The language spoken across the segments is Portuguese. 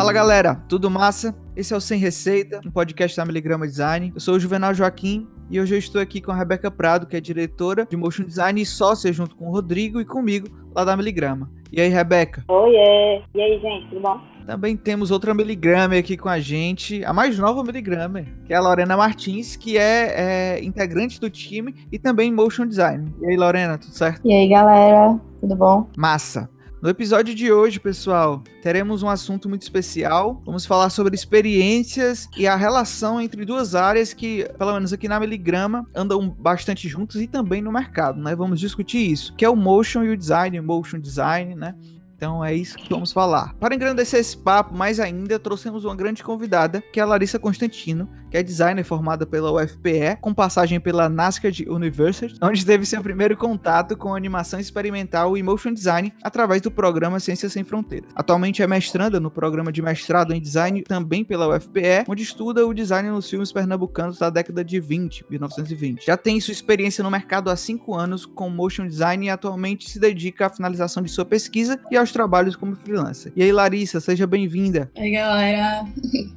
Fala galera, tudo massa? Esse é o Sem Receita, um podcast da Miligrama Design. Eu sou o Juvenal Joaquim e hoje eu estou aqui com a Rebeca Prado, que é diretora de Motion Design e sócia junto com o Rodrigo e comigo lá da Miligrama. E aí, Rebeca? Oi, é. E aí, gente, tudo bom? Também temos outra Miligrama aqui com a gente, a mais nova Miligrama, que é a Lorena Martins, que é, é integrante do time e também Motion Design. E aí, Lorena, tudo certo? E aí, galera, tudo bom? Massa! No episódio de hoje, pessoal, teremos um assunto muito especial. Vamos falar sobre experiências e a relação entre duas áreas que, pelo menos aqui na Miligrama, andam bastante juntos e também no mercado, né? Vamos discutir isso, que é o motion e o design, motion design, né? Então é isso que vamos falar. Para engrandecer esse papo mais ainda, trouxemos uma grande convidada, que é a Larissa Constantino, que é designer formada pela UFPE, com passagem pela NASCAR University, onde teve seu primeiro contato com animação experimental e motion design através do programa Ciências Sem Fronteiras. Atualmente é mestranda no programa de mestrado em design também pela UFPE, onde estuda o design nos filmes pernambucanos da década de 20, 1920. Já tem sua experiência no mercado há cinco anos com motion design e atualmente se dedica à finalização de sua pesquisa e aos trabalhos como freelancer. E aí, Larissa, seja bem-vinda. Oi, galera.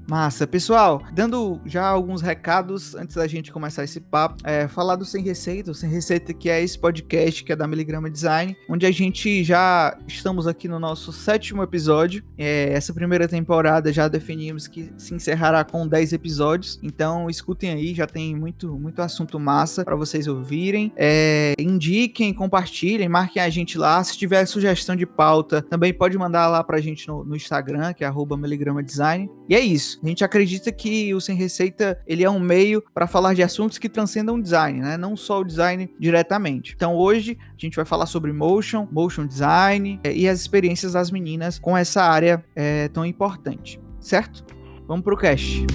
Massa. Pessoal, dando já alguns recados antes da gente começar esse papo, é, falar do Sem Receita, o Sem Receita que é esse podcast que é da Miligrama Design, onde a gente já estamos aqui no nosso sétimo episódio. É, essa primeira temporada já definimos que se encerrará com 10 episódios, então escutem aí, já tem muito, muito assunto massa para vocês ouvirem. É, indiquem, compartilhem, marquem a gente lá. Se tiver sugestão de pauta, também pode mandar lá pra gente no, no Instagram, que é @miligramadesign. E é isso. A gente acredita que o Sem Receita, ele é um meio para falar de assuntos que transcendam o design, né? Não só o design diretamente. Então hoje a gente vai falar sobre motion, motion design é, e as experiências das meninas com essa área é, tão importante, certo? Vamos pro cast.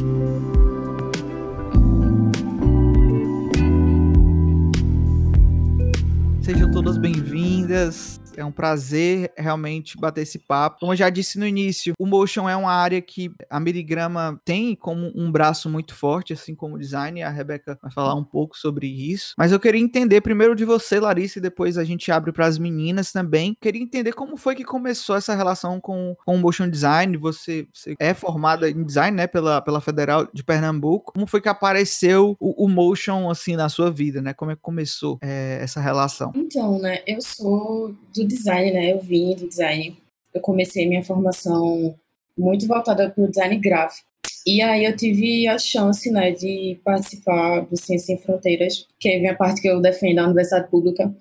Sejam todas bem-vindas. É um prazer realmente bater esse papo. Como eu já disse no início, o motion é uma área que a Miligrama tem como um braço muito forte, assim como o design. A Rebeca vai falar um pouco sobre isso. Mas eu queria entender primeiro de você, Larissa, e depois a gente abre para as meninas também. Queria entender como foi que começou essa relação com, com o motion design. Você, você é formada em design, né, pela, pela Federal de Pernambuco. Como foi que apareceu o, o motion, assim, na sua vida, né? Como é que começou é, essa relação? Então, né, eu sou do design, né? Eu vim do design. Eu comecei minha formação muito voltada para o design gráfico. E aí eu tive a chance, né, de participar do Ciência Sem Fronteiras, que é a parte que eu defendo, a Universidade Pública,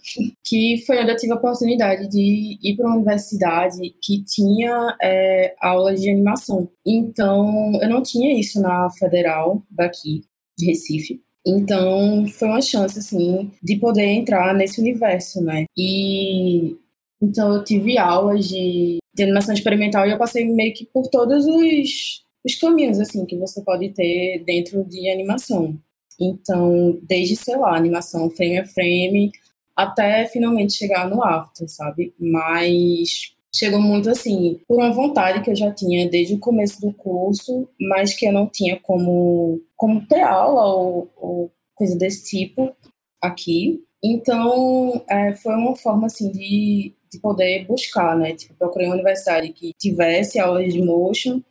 que foi onde eu tive a oportunidade de ir para uma universidade que tinha é, aulas de animação. Então, eu não tinha isso na Federal daqui, de Recife. Então, foi uma chance, assim, de poder entrar nesse universo, né? E então eu tive aulas de, de animação experimental e eu passei meio que por todos os, os caminhos assim que você pode ter dentro de animação. Então, desde, sei lá, animação frame a frame, até finalmente chegar no after, sabe? Mas chegou muito assim, por uma vontade que eu já tinha desde o começo do curso, mas que eu não tinha como, como ter aula ou, ou coisa desse tipo aqui. Então, é, foi uma forma, assim, de, de poder buscar, né? Tipo, procurei uma universidade que tivesse aulas de motion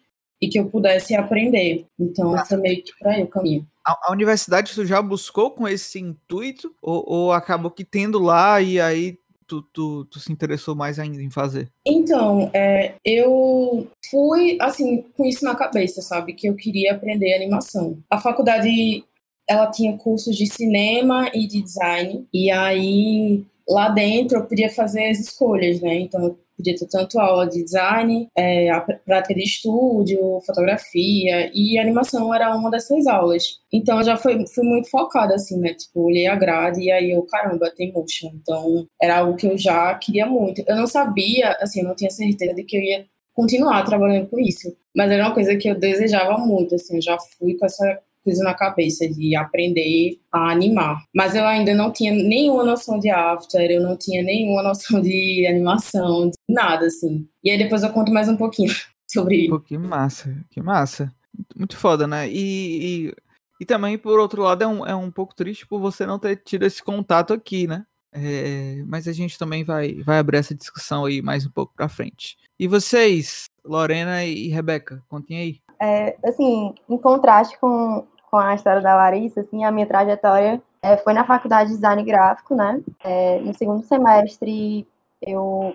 e que eu pudesse aprender. Então, ah. foi meio que para aí o caminho. A, a, universidade tu já buscou com esse intuito? Ou, ou acabou que tendo lá e aí tu, tu, tu, se interessou mais ainda em fazer? Então, é, eu fui, assim, com isso na cabeça, sabe? Que eu queria aprender animação. A faculdade ela tinha cursos de cinema e de design, e aí lá dentro eu podia fazer as escolhas, né? Então podia ter tanto aula de design, é, a prática de estúdio, fotografia e animação era uma dessas aulas. Então eu já fui, fui muito focada assim, né? Tipo, olhei a grade e aí eu, caramba, tem motion. Então era algo que eu já queria muito. Eu não sabia, assim, eu não tinha certeza de que eu ia continuar trabalhando com isso, mas era uma coisa que eu desejava muito, assim, eu já fui com essa coisa na cabeça de aprender a animar. Mas eu ainda não tinha nenhuma noção de after, eu não tinha nenhuma noção de animação, de nada, assim. E aí depois eu conto mais um pouquinho sobre isso. Pô, que massa, que massa. Muito foda, né? E, e, e, também, por outro lado, é um, é um pouco triste por você não ter tido esse contato aqui, né? É, mas a gente também vai, vai abrir essa discussão aí mais um pouco pra frente. E vocês, Lorena e Rebeca, contem aí. É, assim, em contraste com, com a história da Larissa, assim, a minha trajetória é, foi na faculdade de design gráfico, né? É, no segundo semestre eu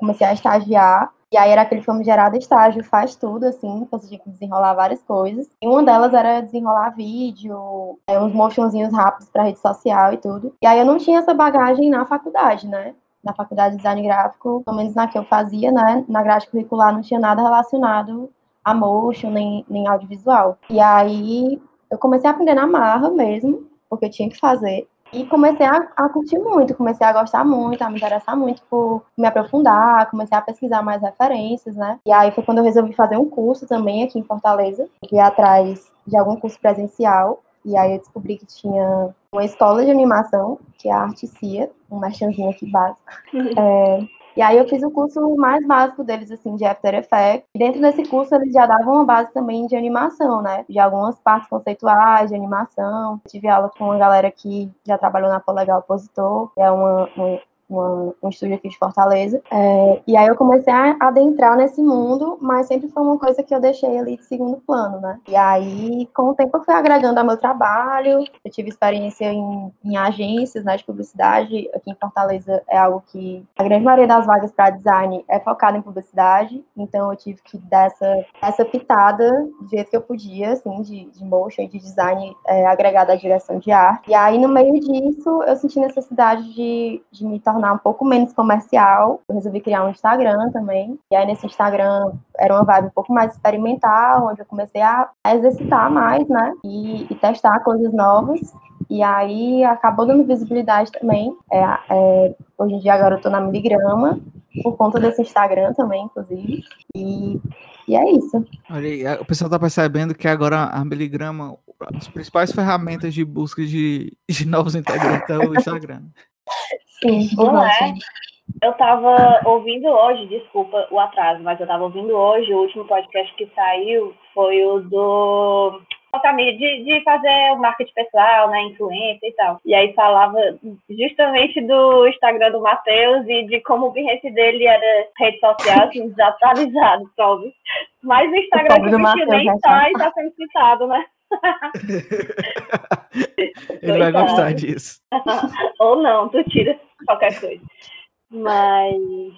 comecei a estagiar e aí era aquele famigerado estágio, faz tudo, assim, você tinha que desenrolar várias coisas. E uma delas era desenrolar vídeo, é, uns motionzinhos rápidos para rede social e tudo. E aí eu não tinha essa bagagem na faculdade, né? Na faculdade de design gráfico, pelo menos na que eu fazia, né? Na grade curricular não tinha nada relacionado a motion, nem, nem audiovisual. E aí eu comecei a aprender na marra mesmo, porque eu tinha que fazer. E comecei a, a, curtir muito, comecei a gostar muito, a me interessar muito por me aprofundar, comecei a pesquisar mais referências, né? E aí foi quando eu resolvi fazer um curso também aqui em Fortaleza. Fui atrás de algum curso presencial. E aí eu descobri que tinha uma escola de animação, que é a Articia, um merchanzinho aqui básico. É, e aí eu fiz o curso mais básico deles, assim, de After Effects. E dentro desse curso eles já davam uma base também de animação, né? De algumas partes conceituais de animação. Tive aula com uma galera que já trabalhou na Polegal Opositor, que é uma, uma uma, um estúdio aqui de Fortaleza. É, e aí eu comecei a adentrar nesse mundo, mas sempre foi uma coisa que eu deixei ali de segundo plano, né? E aí, com o tempo, eu fui agregando ao meu trabalho. Eu tive experiência em, em agências né, de publicidade. Aqui em Fortaleza é algo que a grande maioria das vagas para design é focada em publicidade. Então, eu tive que dar essa, essa pitada do jeito que eu podia, assim, de, de motion de design é, agregado à direção de arte. E aí, no meio disso, eu senti necessidade de, de me tornar tornar um pouco menos comercial, eu resolvi criar um Instagram também. E aí nesse Instagram era uma vibe um pouco mais experimental, onde eu comecei a, exercitar mais, né? E, e, testar coisas novas. E aí acabou dando visibilidade também. É, é, hoje em dia agora eu tô na Miligrama, por conta desse Instagram também, inclusive. E, e é isso. Olha aí, o pessoal tá percebendo que agora a Miligrama, as principais ferramentas de busca de, de novos integrantes é o Instagram. Não é. Eu tava ouvindo hoje, desculpa o atraso, mas eu tava ouvindo hoje, o último podcast que saiu foi o do de, de fazer o marketing pessoal, né, influência e tal. E aí falava justamente do Instagram do Matheus e de como o Behance dele era rede social, assim, desatualizado, sabe? Mas o Instagram o do Mateus, nem tá e tá sendo citado, né? Ele vai gostar disso. Ou não, tu tira qualquer coisa. Mas,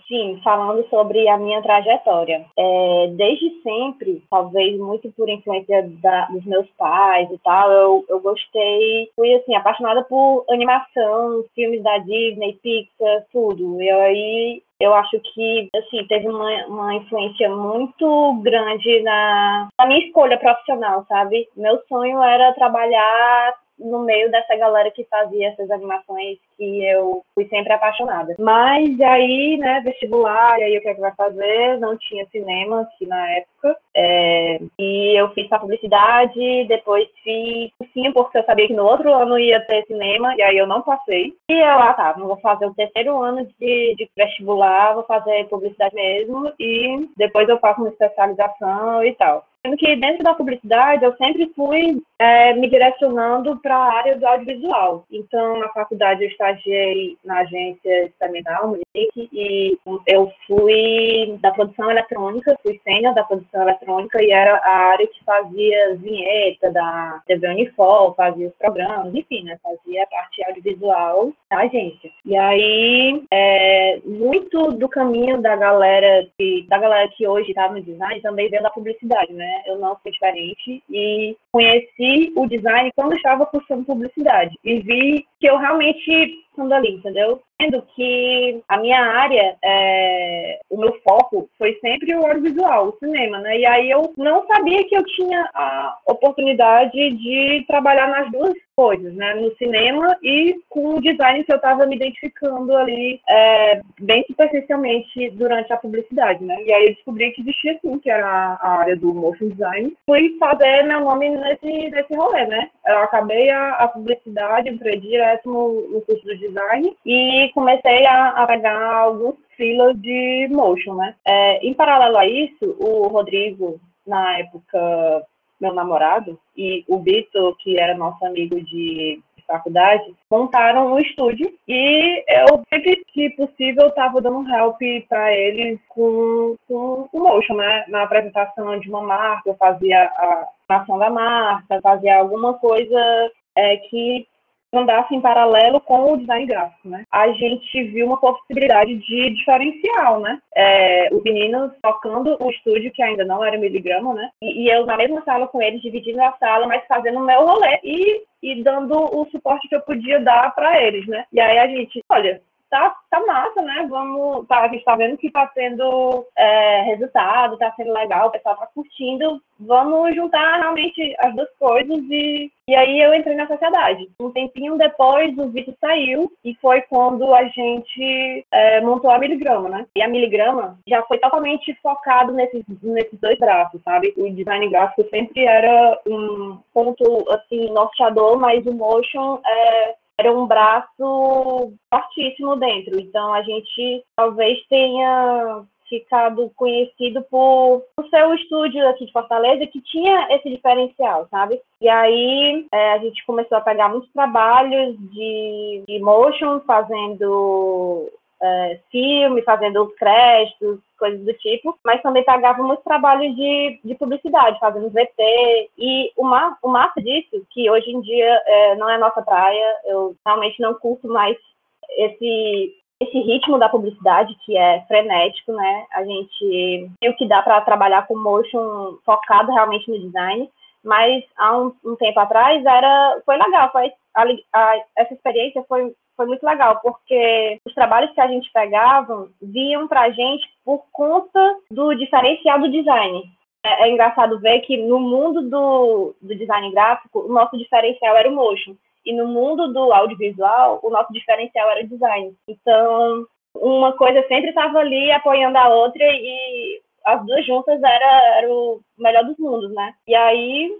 sim, falando sobre a minha trajetória. É, desde sempre, talvez muito por influência da, dos meus pais e tal, eu, eu gostei, fui, assim, apaixonada por animação, filmes da Disney, Pixar, tudo. E aí, eu acho que, assim, teve uma, uma influência muito grande na, na minha escolha profissional, sabe? Meu sonho era trabalhar no meio dessa galera que fazia essas animações que eu fui sempre apaixonada. Mas aí, né, vestibular, e aí o que é que vai fazer? Não tinha cinema aqui na época. É, e eu fiz a publicidade, depois fiz sim, porque eu sabia que no outro ano ia ter cinema, e aí eu não passei. E eu, ah tá, vou fazer o terceiro ano de, de vestibular, vou fazer publicidade mesmo, e depois eu faço uma especialização e tal. Sendo que dentro da publicidade eu sempre fui é, me direcionando para a área do audiovisual. Então, na faculdade eu estagiei na agência experimental, Munique, e eu fui da produção eletrônica, fui sênior da produção eletrônica e era a área que fazia vinheta da TV Unifor, fazia os programas, enfim, né, fazia a parte audiovisual da agência. E aí, é, muito do caminho da galera que, da galera que hoje está no design também veio da publicidade, né? Eu não fui diferente e conheci o design quando estava cursando publicidade e vi que eu realmente estando ali, entendeu? Sendo que a minha área, é, o meu foco foi sempre o audiovisual, o cinema, né? E aí eu não sabia que eu tinha a oportunidade de trabalhar nas duas coisas, né? No cinema e com o design que eu estava me identificando ali é, bem superficialmente durante a publicidade, né? E aí eu descobri que existia sim, que era a área do motion design. Fui fazer meu nome nesse, nesse rolê, né? Eu acabei a, a publicidade, entrei direto no, no curso do design e comecei a, a pegar alguns filas de motion, né? É, em paralelo a isso, o Rodrigo, na época, meu namorado, e o Bito, que era nosso amigo de faculdade, montaram um estúdio e eu sempre que possível estava dando help para eles com, com o motion, né? Na apresentação de uma marca, eu fazia a ação da marca, fazia alguma coisa é, que andasse em paralelo com o design gráfico, né? A gente viu uma possibilidade de diferencial, né? É, os meninos tocando o estúdio, que ainda não era miligrama, né? E, e, eu na mesma sala com eles, dividindo a sala, mas fazendo o meu rolê e, e dando o suporte que eu podia dar para eles, né? E aí a gente, olha, tá, tá massa, né? Vamos, tá, a gente tá vendo que tá tendo é, resultado, tá sendo legal, o pessoal tá curtindo. Vamos juntar realmente as duas coisas e, e aí eu entrei na sociedade. Um tempinho depois o Vitor saiu e foi quando a gente é, montou a Miligrama, né? E a Miligrama já foi totalmente focado nesses, nesses dois braços, sabe? O design gráfico sempre era um ponto, assim, norteador, mas o motion é era um braço fortíssimo dentro. Então a gente talvez tenha ficado conhecido por, o estúdio aqui de Fortaleza que tinha esse diferencial, sabe? E aí é, a gente começou a pegar muitos trabalhos de, de motion, fazendo é, filme, fazendo os créditos, coisas do tipo, mas também pegava muitos trabalhos de, de publicidade, fazendo VT. E o, ma o massa disso, que hoje em dia é, não é nossa praia, eu realmente não curto mais esse esse ritmo da publicidade que é frenético, né? A gente viu que dá para trabalhar com motion focado realmente no design, mas há um, um tempo atrás era foi legal, foi a, a, essa experiência foi foi muito legal, porque os trabalhos que a gente pegava vinham para a gente por conta do diferencial do design. É, é, engraçado ver que no mundo do, do design gráfico, o nosso diferencial era o motion. E no mundo do audiovisual, o nosso diferencial era o design. Então, uma coisa sempre estava ali apoiando a outra e as duas juntas era, era o melhor dos mundos, né? E aí,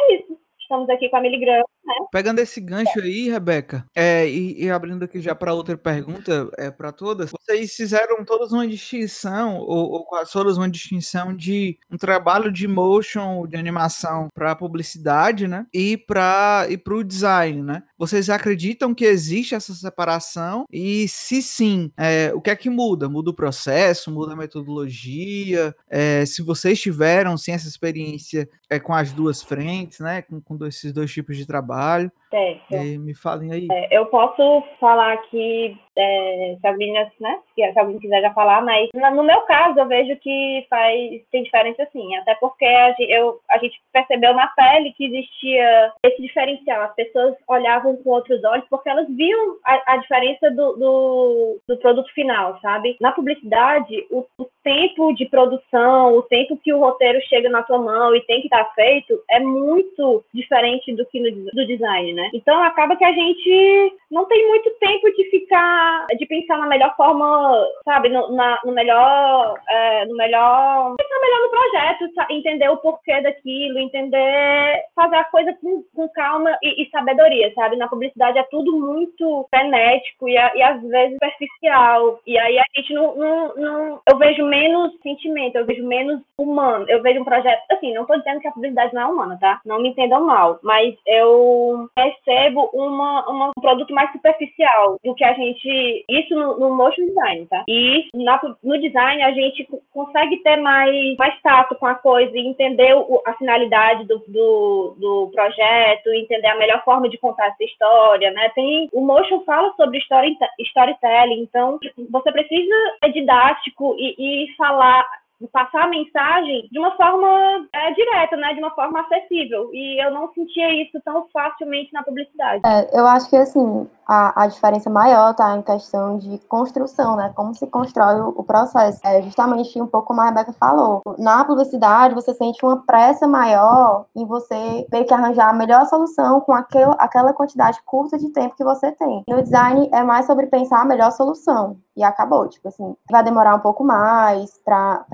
é isso. Estamos aqui com a Miligrama né? Pegando esse gancho aí, Rebeca, é, e, e, abrindo aqui já para outra pergunta é, para todas, vocês fizeram todas uma distinção, ou, ou quase todas uma distinção de um trabalho de motion, de animação para publicidade, né? E para e o design, né? Vocês acreditam que existe essa separação? E se sim, é, o que é que muda? Muda o processo, muda a metodologia? É, se vocês tiveram sim essa experiência é, com as duas frentes, né? Com, com esses dois tipos de trabalho trabalho. Certo. E me falem aí. É, eu posso falar que é, se alguém, né, se alguém quiser já falar, mas no meu caso eu vejo que faz tem diferença sim, até porque a gente, eu, a gente percebeu na pele que existia esse diferencial, as pessoas olhavam com outros olhos porque elas viam a, a diferença do, do, do, produto final, sabe? Na publicidade, o, o, tempo de produção, o tempo que o roteiro chega na tua mão e tem que estar feito é muito diferente do que no do design, né? Então acaba que a gente não tem muito tempo de ficar de pensar na melhor forma, sabe, no, na, no melhor, é, no melhor, pensar melhor no projeto, entender o porquê daquilo, entender, fazer a coisa com, com calma e, e, sabedoria, sabe? Na publicidade é tudo muito frenético e, e às vezes superficial. E aí a gente não, não, não, eu vejo menos sentimento, eu vejo menos humano. Eu vejo um projeto, assim, não tô dizendo que a publicidade não é humana, tá? Não me entendam mal, mas eu percebo uma, uma um produto mais superficial do que a gente isso no, no motion design, tá? E na, no design a gente consegue ter mais, mais tato com a coisa e entender o, a finalidade do, do, do, projeto, entender a melhor forma de contar essa história, né? Tem, o motion fala sobre story, storytelling, então você precisa ser didático e, e falar passar a mensagem de uma forma é, direta, né, de uma forma acessível. E eu não sentia isso tão facilmente na publicidade. É, eu acho que assim a, a diferença maior está em questão de construção, né, como se constrói o, o, processo. É justamente um pouco como a Rebeca falou. Na publicidade você sente uma pressa maior em você ter que arranjar a melhor solução com aquel, aquela quantidade curta de tempo que você tem. No design é mais sobre pensar a melhor solução e acabou. Tipo assim, vai demorar um pouco mais para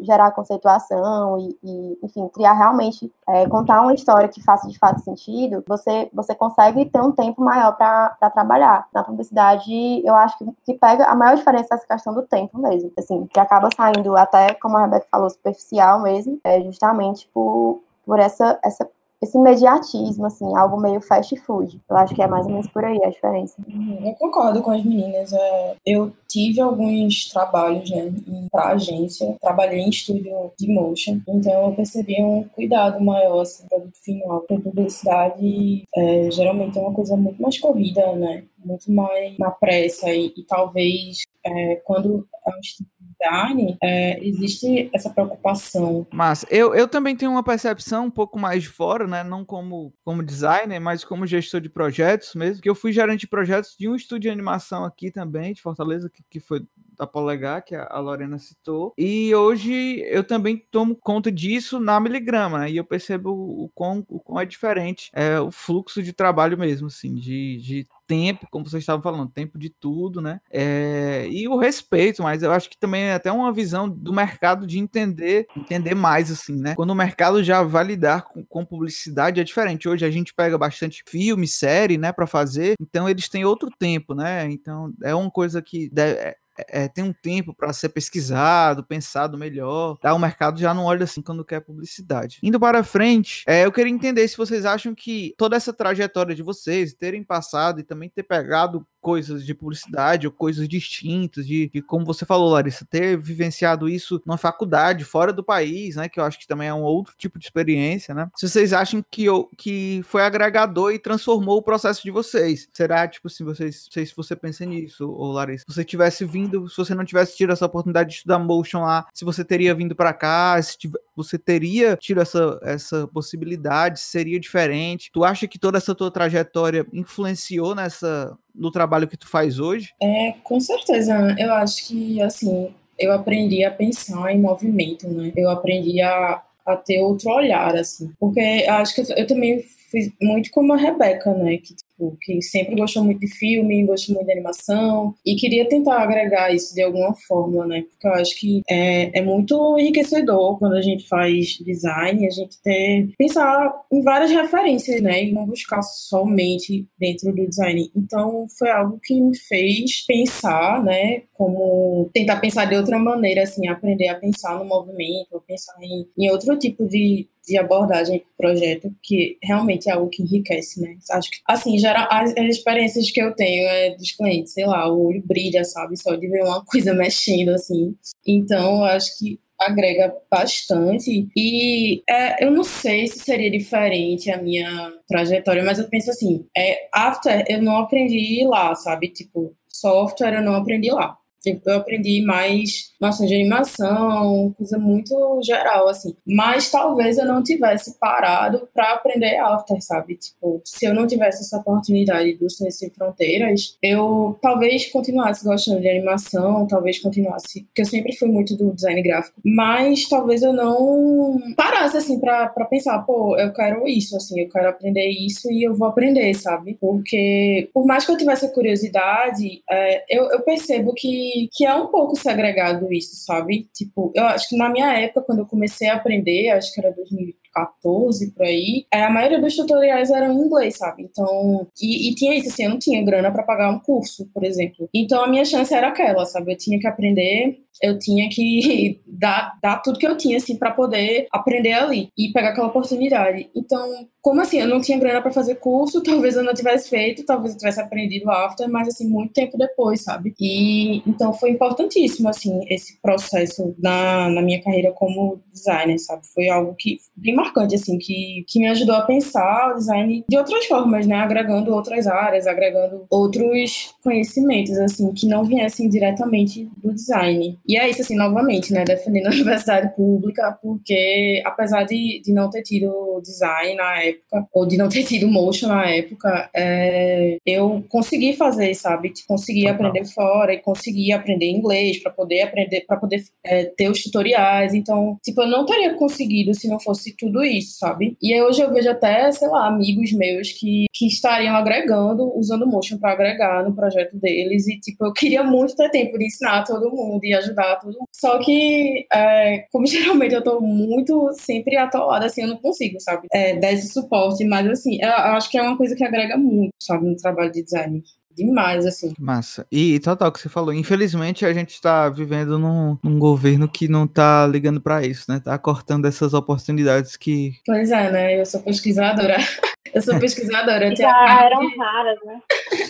gerar conceituação e, e, enfim, criar realmente, é, contar uma história que faça de fato sentido. Você, você consegue ter um tempo maior para trabalhar. Na publicidade, eu acho que, que pega a maior diferença essa questão do tempo mesmo. Assim, que acaba saindo até, como a Rebeca falou, superficial mesmo, é justamente por, por essa, essa esse imediatismo, assim, algo meio fast food. Eu acho que é mais ou menos por aí a diferença. Uhum, eu concordo com as meninas. É, eu tive alguns trabalhos, né, para agência, trabalhei em estúdio de motion, então eu percebi um cuidado maior, assim, produto final, para publicidade, é, geralmente é uma coisa muito mais corrida, né, muito mais na pressa e, e talvez é, quando é um estúdio design, é, existe essa preocupação. Mas eu, eu também tenho uma percepção um pouco mais de fora, né? Não como, como designer, mas como gestor de projetos mesmo. Que eu fui gerente de projetos de um estúdio de animação aqui também, de Fortaleza, que, que foi da Polegar, que a Lorena citou. E hoje eu também tomo conta disso na Miligrama, né? E eu percebo o quão, o quão é diferente é, o fluxo de trabalho mesmo, assim, de, de tempo, como vocês estavam falando, tempo de tudo, né? É, e o respeito, mas eu acho que também é até uma visão do mercado de entender, entender mais, assim, né? Quando o mercado já vai lidar com, com publicidade é diferente. Hoje a gente pega bastante filme, série, né, para fazer, então eles têm outro tempo, né? Então é uma coisa que deve, é, é, tem um tempo para ser pesquisado, pensado melhor. Tá? O mercado já não olha assim quando quer publicidade. Indo para frente, é, eu queria entender se vocês acham que toda essa trajetória de vocês terem passado e também ter pegado coisas de publicidade ou coisas distintas, de, de, como você falou, Larissa, ter vivenciado isso numa faculdade fora do país, né? Que eu acho que também é um outro tipo de experiência, né? Se vocês acham que, eu, que foi agregador e transformou o processo de vocês. Será, tipo assim, vocês, não sei se você pensa nisso, ou Larissa, se você tivesse vindo, se você não tivesse tido essa oportunidade de estudar motion lá, se você teria vindo para cá, se tiv- você teria tido essa, essa possibilidade, seria diferente. Tu acha que toda essa tua trajetória influenciou nessa no trabalho que tu faz hoje? É, com certeza. Eu acho que, assim, eu aprendi a pensar em movimento, né? Eu aprendi a, a ter outro olhar, assim. Porque acho que eu, eu também fiz muito como a Rebeca, né? Que que sempre gostou muito de filme, gostou muito de animação e queria tentar agregar isso de alguma forma, né? Porque eu acho que é, é muito enriquecedor quando a gente faz design, a gente ter pensar em várias referências, né? E não buscar somente dentro do design. Então foi algo que me fez pensar, né? Como tentar pensar de outra maneira, assim, aprender a pensar no movimento, pensar em, em outro tipo de, de abordagem do projeto, que realmente é algo que enriquece, né? Acho que, assim, geral, as, as, experiências que eu tenho é dos clientes, sei lá, o olho brilha, sabe? Só de ver uma coisa mexendo, assim. Então, acho que agrega bastante. E é, eu não sei se seria diferente a minha trajetória, mas eu penso assim, é, after eu não aprendi lá, sabe? Tipo, software eu não aprendi lá. Tipo, eu aprendi mais noção de animação, coisa muito geral, assim. Mas talvez eu não tivesse parado para aprender After, sabe? Tipo, se eu não tivesse essa oportunidade do Ciência Sem Fronteiras, eu talvez continuasse gostando de animação, talvez continuasse, porque eu sempre fui muito do design gráfico, mas talvez eu não parasse, assim, para pensar, pô, eu quero isso, assim, eu quero aprender isso e eu vou aprender, sabe? Porque, por mais que eu tivesse curiosidade, é, eu, eu percebo que, que é um pouco segregado isso, sabe? Tipo, eu acho que na minha época, quando eu comecei a aprender, acho que era 2014 por aí, é, a maioria dos tutoriais eram em inglês, sabe? Então, e, e tinha isso, assim, eu não tinha grana para pagar um curso, por exemplo. Então a minha chance era aquela, sabe? Eu tinha que aprender eu tinha que dar, dar tudo que eu tinha, assim, para poder aprender ali e pegar aquela oportunidade. Então, como assim, eu não tinha grana para fazer curso, talvez eu não tivesse feito, talvez eu tivesse aprendido after, mas, assim, muito tempo depois, sabe? E, então, foi importantíssimo, assim, esse processo na, na minha carreira como designer, sabe? Foi algo que, bem marcante, assim, que, que me ajudou a pensar o design de outras formas, né? Agregando outras áreas, agregando outros conhecimentos, assim, que não viessem diretamente do design. E é isso, assim, novamente, né, defendendo a universidade pública, porque apesar de, de não ter tido design na época, ou de não ter tido motion na época, é, eu consegui fazer, sabe? Consegui aprender fora e consegui aprender inglês para poder aprender, para poder é, ter os tutoriais. Então, tipo, eu não teria conseguido se não fosse tudo isso, sabe? E aí hoje eu vejo até, sei lá, amigos meus que, que estariam agregando, usando motion para agregar no projeto deles. E, tipo, eu queria muito ter tempo de ensinar todo mundo e ajudar ajudar tudo. Só que, é, como geralmente eu tô muito sempre atolada, assim, eu não consigo, sabe? É, dar esse suporte, mas assim, eu acho que é uma coisa que agrega muito, sabe, no trabalho de design. demais, assim. Massa. E total, que você falou, infelizmente a gente está vivendo num, num, governo que não tá ligando para isso, né? Tá cortando essas oportunidades que. Pois é, né? Eu sou pesquisadora. Eu sou pesquisadora. Eu já eram de... raras, né?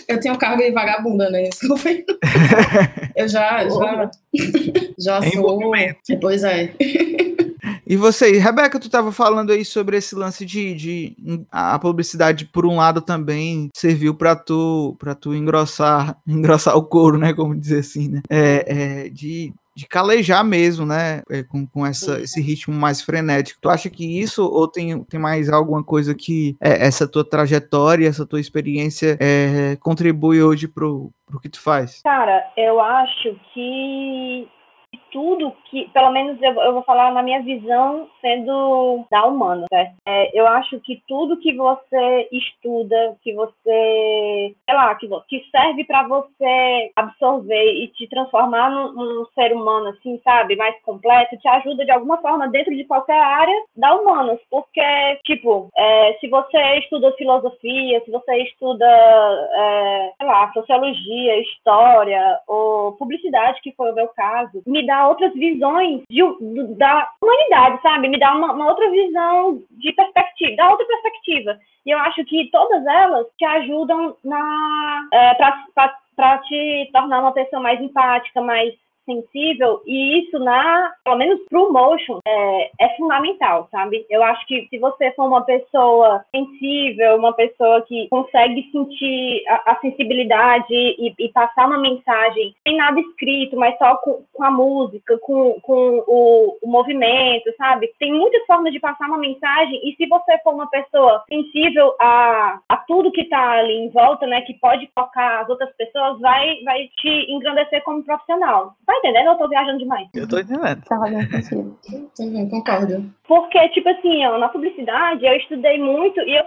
Eu tenho cargo de vagabunda, né? Governo. Eu já, já, já sou. Pois é. E você, Rebeca, tu estava falando aí sobre esse lance de, de a publicidade por um lado também serviu para tu para tu engrossar engrossar o couro, né, como dizer assim, né? É, é, de de calejar mesmo, né? É, com, com essa, esse ritmo mais frenético. Tu acha que isso, ou tem, tem mais alguma coisa que é, essa tua trajetória, essa tua experiência é, contribui hoje pro, pro que tu faz? Cara, eu acho que tudo que, pelo menos eu, eu, vou falar na minha visão sendo da humana, certo? É, eu acho que tudo que você estuda, que você, sei lá, que, que serve para você absorver e te transformar num, num, ser humano, assim, sabe, mais completo, te ajuda de alguma forma dentro de qualquer área da humanas, porque, tipo, é, se você estuda filosofia, se você estuda, é, sei lá, sociologia, história ou publicidade, que foi o meu caso, me dá outras visões de, da humanidade, sabe? Me dá uma, uma, outra visão de perspectiva, da outra perspectiva. E eu acho que todas elas te ajudam na é, para te tornar uma pessoa mais empática, mais sensível e isso na, pelo menos pro motion, é, é, fundamental, sabe? Eu acho que se você for uma pessoa sensível, uma pessoa que consegue sentir a, a sensibilidade e, e, passar uma mensagem sem nada escrito, mas só com, com a música, com, com o, o, movimento, sabe? Tem muitas formas de passar uma mensagem e se você for uma pessoa sensível a, a tudo que tá ali em volta, né, que pode tocar as outras pessoas, vai, vai te engrandecer como profissional. Vai Tá entendendo? Eu tô viajando demais. Eu tô entendendo. Tá fazendo sentido. Concordo. Porque, tipo assim, ó, na publicidade eu estudei muito e eu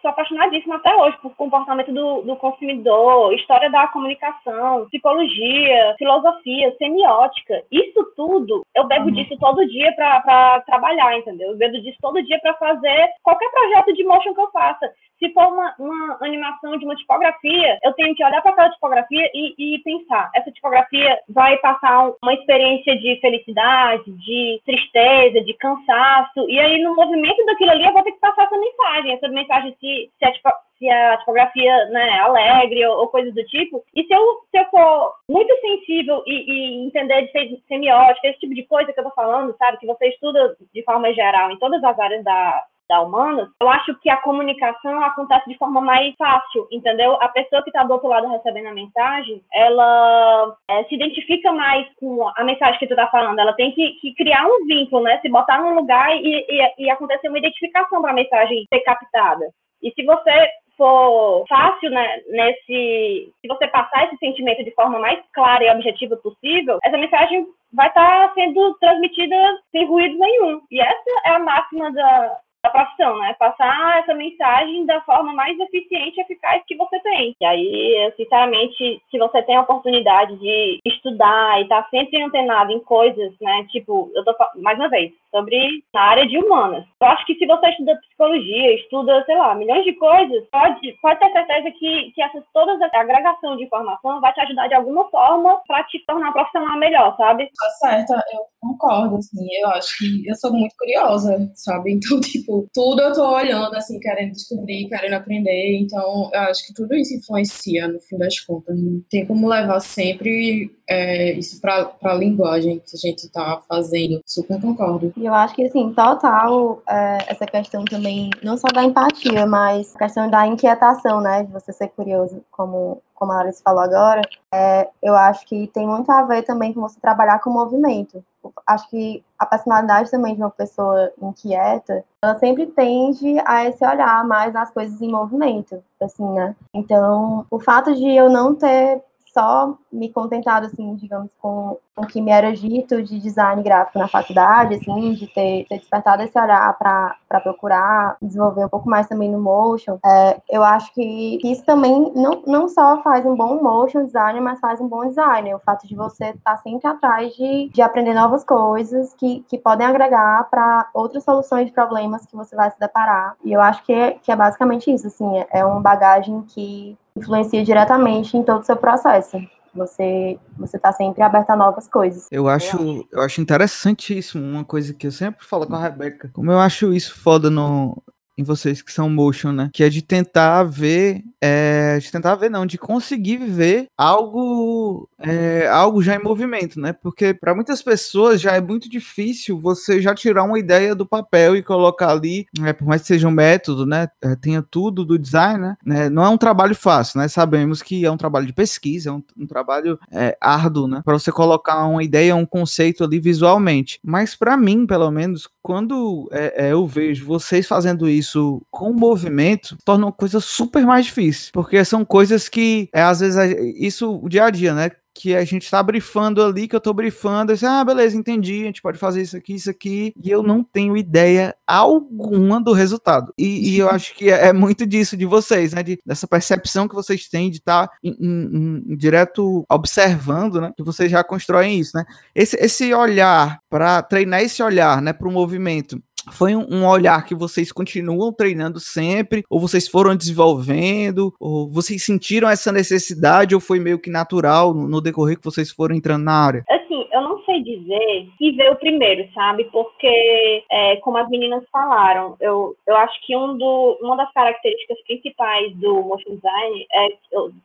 sou apaixonadíssima até hoje por comportamento do, do consumidor, história da comunicação, psicologia, filosofia, semiótica. Isso tudo, eu bebo uhum. disso todo dia para trabalhar, entendeu? Eu bebo disso todo dia para fazer qualquer projeto de motion que eu faça. Se for uma, uma animação de uma tipografia, eu tenho que olhar para aquela tipografia e, e, pensar: essa tipografia vai passar uma experiência de felicidade, de tristeza, de cansaço, e aí no movimento daquilo ali eu vou ter que passar essa mensagem, essa mensagem se, se, a, se a tipografia né, é alegre ou, ou coisas do tipo. E se eu, se eu for muito sensível e, e entender de semiótica, esse tipo de coisa que eu tô falando, sabe, que você estuda de forma geral em todas as áreas da da humanas, eu acho que a comunicação acontece de forma mais fácil, entendeu? A pessoa que está do outro lado recebendo a mensagem, ela é, se identifica mais com a mensagem que tu está falando. Ela tem que, que, criar um vínculo, né? Se botar num lugar e, e, e acontecer uma identificação para a mensagem ser captada. E se você for fácil né, nesse. Se você passar esse sentimento de forma mais clara e objetiva possível, essa mensagem vai estar tá sendo transmitida sem ruído nenhum. E essa é a máxima da, profissão, né? Passar essa mensagem da forma mais eficiente e eficaz que você tem. E aí, sinceramente, se você tem a oportunidade de estudar e tá sempre antenado em coisas, né? Tipo, eu tô mais uma vez, sobre a área de humanas. Eu acho que se você estuda psicologia, estuda, sei lá, milhões de coisas, pode, pode ter certeza que, que essas todas a agregação de informação vai te ajudar de alguma forma para te tornar profissional melhor, sabe? Tá certo, eu concordo, assim, eu acho que eu sou muito curiosa, sabe? Então, tipo, tudo eu tô olhando, assim, querendo descobrir, querendo aprender. Então, eu acho que tudo isso influencia, no fim das contas. Não né? tem como levar sempre é, isso para a linguagem que a gente está fazendo. Super concordo. E eu acho que, assim, total, é, essa questão também, não só da empatia, mas a questão da inquietação, né? De você ser curioso, como, como a Alice falou agora, é, eu acho que tem muito a ver também com você trabalhar com movimento. Acho que a personalidade também de uma pessoa inquieta, ela sempre tende a esse olhar mais nas coisas em movimento, assim, né? Então, o fato de eu não ter só me contentado, assim, digamos, com que me era dito de design gráfico na faculdade, assim, de ter, ter despertado esse olhar para procurar desenvolver um pouco mais também no motion. É, eu acho que isso também não, não só faz um bom motion designer, mas faz um bom designer. O fato de você estar tá sempre atrás de, de aprender novas coisas que, que podem agregar para outras soluções de problemas que você vai se deparar. E eu acho que é, que é basicamente isso, assim, é, é uma bagagem que influencia diretamente em todo o seu processo. Você você está sempre aberto a novas coisas. Eu acho, eu acho interessantíssimo uma coisa que eu sempre falo com a Rebeca. Como eu acho isso foda no, em vocês que são motion, né? Que é de tentar ver, é, de tentar ver não, de conseguir ver algo, é, algo já em movimento, né? Porque para muitas pessoas já é muito difícil você já tirar uma ideia do papel e colocar ali, né? Por mais que seja um método, né? É, tenha tudo do design, né? né? Não é um trabalho fácil, né? Sabemos que é um trabalho de pesquisa, é um, um trabalho é, árduo, né? Para você colocar uma ideia, um conceito ali visualmente. Mas para mim, pelo menos, quando é, é, eu vejo vocês fazendo isso isso com o movimento torna uma coisa super mais difícil. Porque são coisas que, é, às vezes, isso o dia a dia, né? que a gente tá brifando ali, que eu tô brifando, assim, ah, beleza, entendi, a gente pode fazer isso aqui, isso aqui, e eu não tenho ideia alguma do resultado. E, e eu acho que é, é, muito disso de vocês, né, de, dessa percepção que vocês têm de estar tá em, em, em, direto observando, né, que vocês já constroem isso, né. Esse, esse olhar, para treinar esse olhar, né, para o movimento, foi um, olhar que vocês continuam treinando sempre, ou vocês foram desenvolvendo, ou vocês sentiram essa necessidade, ou foi meio que natural no, decorrer que vocês foram entrando na área? Assim, eu não sei dizer que veio primeiro, sabe? Porque, é, como as meninas falaram, eu, eu acho que um do, uma das características principais do motion design é,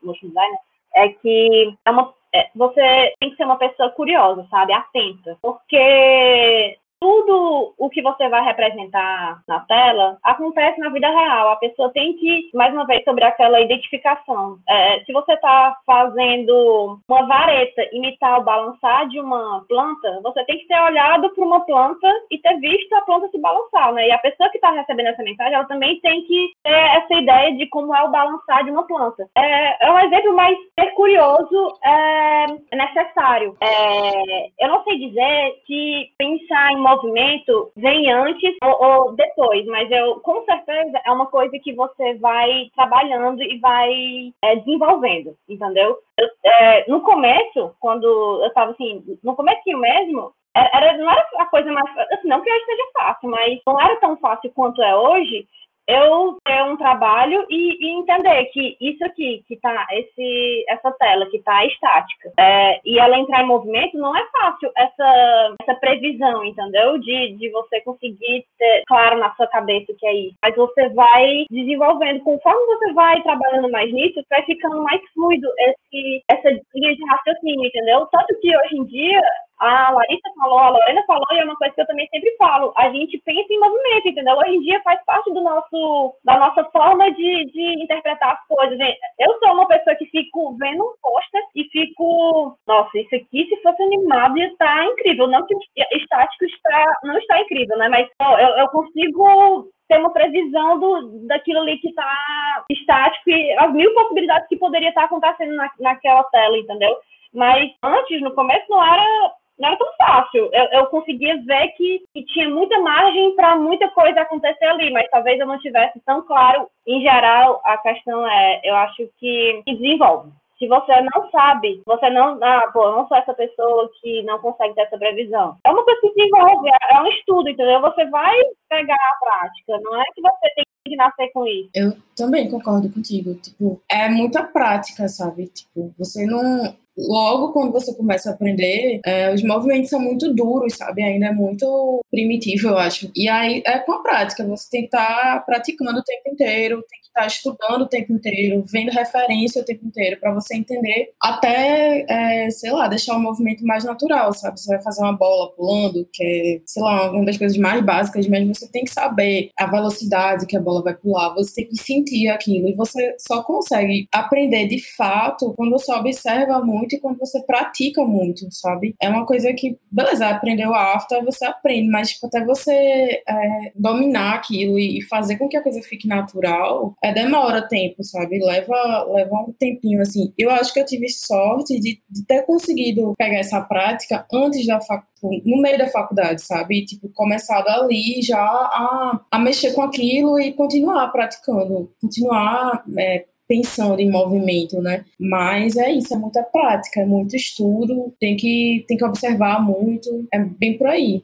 motion design é que é uma, é, você tem que ser uma pessoa curiosa, sabe? Atenta. Porque tudo o que você vai representar na tela acontece na vida real. A pessoa tem que, mais uma vez, sobre aquela identificação. É, se você está fazendo uma vareta imitar o balançar de uma planta, você tem que ter olhado para uma planta e ter visto a planta se balançar, né? E a pessoa que está recebendo essa mensagem, ela também tem que ter essa ideia de como é o balançar de uma planta. É, é um exemplo, mas ser curioso é necessário. É, eu não sei dizer se pensar em movimento vem antes ou, ou, depois, mas eu com certeza é uma coisa que você vai trabalhando e vai é, desenvolvendo, entendeu? Eu, é, no começo, quando eu estava assim, no começo mesmo, era, não era a coisa mais. Assim, não que hoje seja fácil, mas não era tão fácil quanto é hoje eu ter um trabalho e, e, entender que isso aqui, que tá, esse, essa tela que tá estática, é, e ela entrar em movimento, não é fácil essa, essa previsão, entendeu? De, de você conseguir ter claro na sua cabeça o que é isso. Mas você vai desenvolvendo, conforme você vai trabalhando mais nisso, vai ficando mais fluido esse, essa linha de raciocínio, entendeu? Tanto que hoje em dia a Larissa falou, a Lorena falou, e é uma coisa que eu também sempre falo, a gente pensa em movimento, entendeu? Hoje em dia faz parte do nosso, da nossa forma de, de interpretar as coisas. Eu sou uma pessoa que fico vendo um pôster e fico, nossa, isso aqui se fosse animado ia estar incrível. Não que estático está, não está incrível, né? Mas ó, eu, eu consigo ter uma previsão do, daquilo ali que está estático e as mil possibilidades que poderia estar acontecendo na, naquela tela, entendeu? Mas antes, no começo, não era não era tão fácil. Eu, eu conseguia ver que, que tinha muita margem para muita coisa acontecer ali, mas talvez eu não tivesse tão claro. Em geral, a questão é, eu acho que, que desenvolve. Se você não sabe, você não, ah, pô, eu não sou essa pessoa que não consegue ter essa previsão. É uma coisa que desenvolve, é, é um estudo, entendeu? Você vai pegar a prática, não é que você tem nascer com isso. Eu também concordo contigo. Tipo, é muita prática, sabe? Tipo, você não logo quando você começa a aprender, é, os movimentos são muito duros, sabe? Ainda é muito primitivo, eu acho. E aí é com a prática, você tem que estar tá praticando o tempo inteiro, tem que estar tá estudando o tempo inteiro, vendo referência o tempo inteiro, para você entender, até, é, sei lá, deixar o movimento mais natural, sabe? Você vai fazer uma bola pulando, que é, sei lá, uma das coisas mais básicas, mas você tem que saber a velocidade que a bola vai pular, você tem que sentir aquilo, e você só consegue aprender de fato quando você observa muito e quando você pratica muito, sabe? É uma coisa que, beleza, aprendeu a after, você aprende, mas tipo, até você é, dominar aquilo e fazer com que a coisa fique natural, é, demora tempo, sabe? Leva, leva um tempinho, assim. Eu acho que eu tive sorte de, de ter conseguido pegar essa prática antes da faculdade no meio da faculdade, sabe? Tipo, começado ali já a, a mexer com aquilo e continuar praticando, continuar é, pensando em movimento, né? Mas é isso, é muita prática, é muito estudo, tem que, tem que observar muito, é bem por aí.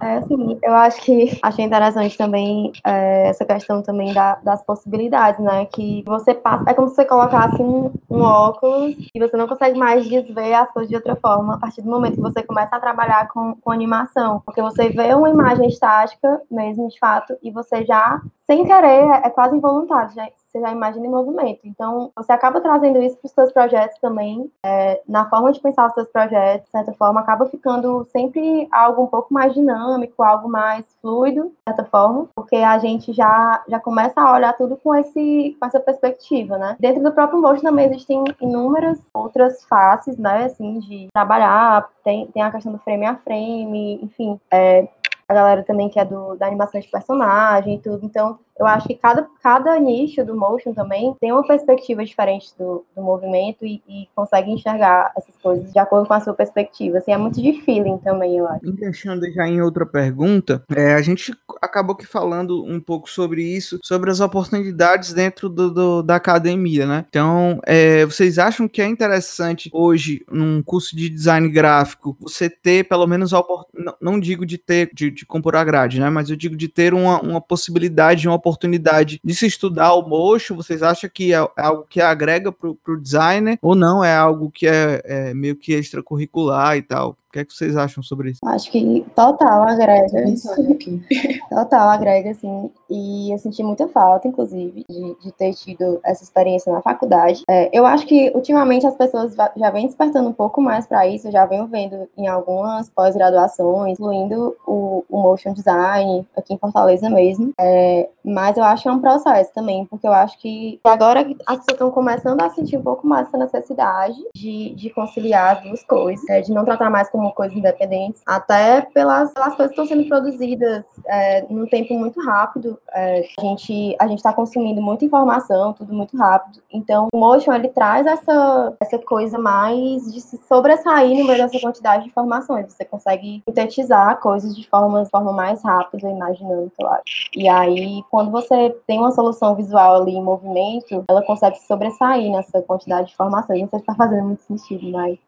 É assim, eu acho que achei interessante também é, essa questão também da, das possibilidades, né? Que você passa, é como se você colocasse um, um, óculos e você não consegue mais desver as coisas de outra forma a partir do momento que você começa a trabalhar com, com animação. Porque você vê uma imagem estática, mesmo de fato, e você já, sem querer, é, é quase involuntário, já, você já imagina em movimento. Então, você acaba trazendo isso para os seus projetos também, é, na forma de pensar os seus projetos, de certa forma, acaba ficando sempre algo um pouco mais dinâmico, algo mais fluido, de certa forma, porque a gente já, já começa a olhar tudo com, esse, com essa perspectiva, né? Dentro do próprio Motion também existem inúmeras outras faces, né, assim, de trabalhar, tem, tem a questão do frame a frame, enfim, é, a galera também que é do, da animação de personagem e tudo. Então, eu acho que cada, cada nicho do motion também tem uma perspectiva diferente do, do movimento e, e, consegue enxergar essas coisas de acordo com a sua perspectiva. Assim, é muito de feeling também, eu acho. Deixando já em outra pergunta, é, a gente acabou aqui falando um pouco sobre isso, sobre as oportunidades dentro do, do da academia, né? Então, é, vocês acham que é interessante hoje, num curso de design gráfico, você ter pelo menos a oportunidade, não, não digo de ter, de, de compor a grade, né? Mas eu digo de ter uma, uma possibilidade, uma oportunidade de se estudar o motion, vocês acham que é, é algo que agrega para o designer ou não é algo que é, é meio que extracurricular e tal? O que é que vocês acham sobre isso? Acho que total agrega. total agrega, assim. E eu senti muita falta, inclusive, de, de ter tido essa experiência na faculdade. É, eu acho que ultimamente as pessoas já vêm despertando um pouco mais para isso, já venho vendo em algumas pós-graduações, incluindo o, o, motion design aqui em Fortaleza mesmo. É, mas eu acho que é um processo também, porque eu acho que agora as pessoas estão começando a sentir um pouco mais essa necessidade de, de conciliar as duas coisas, é, de não tratar mais como coisas independentes, até pelas, pelas coisas que estão sendo produzidas é, num tempo muito rápido. É, a gente a gente está consumindo muita informação, tudo muito rápido. Então, o motion ele traz essa essa coisa mais de se sobressair no meio dessa quantidade de informações. Você consegue sintetizar coisas de forma, de forma mais rápida, imaginando, claro. E aí, quando você tem uma solução visual ali em movimento, ela consegue se sobressair nessa quantidade de informações. Não sei se está fazendo muito sentido, mas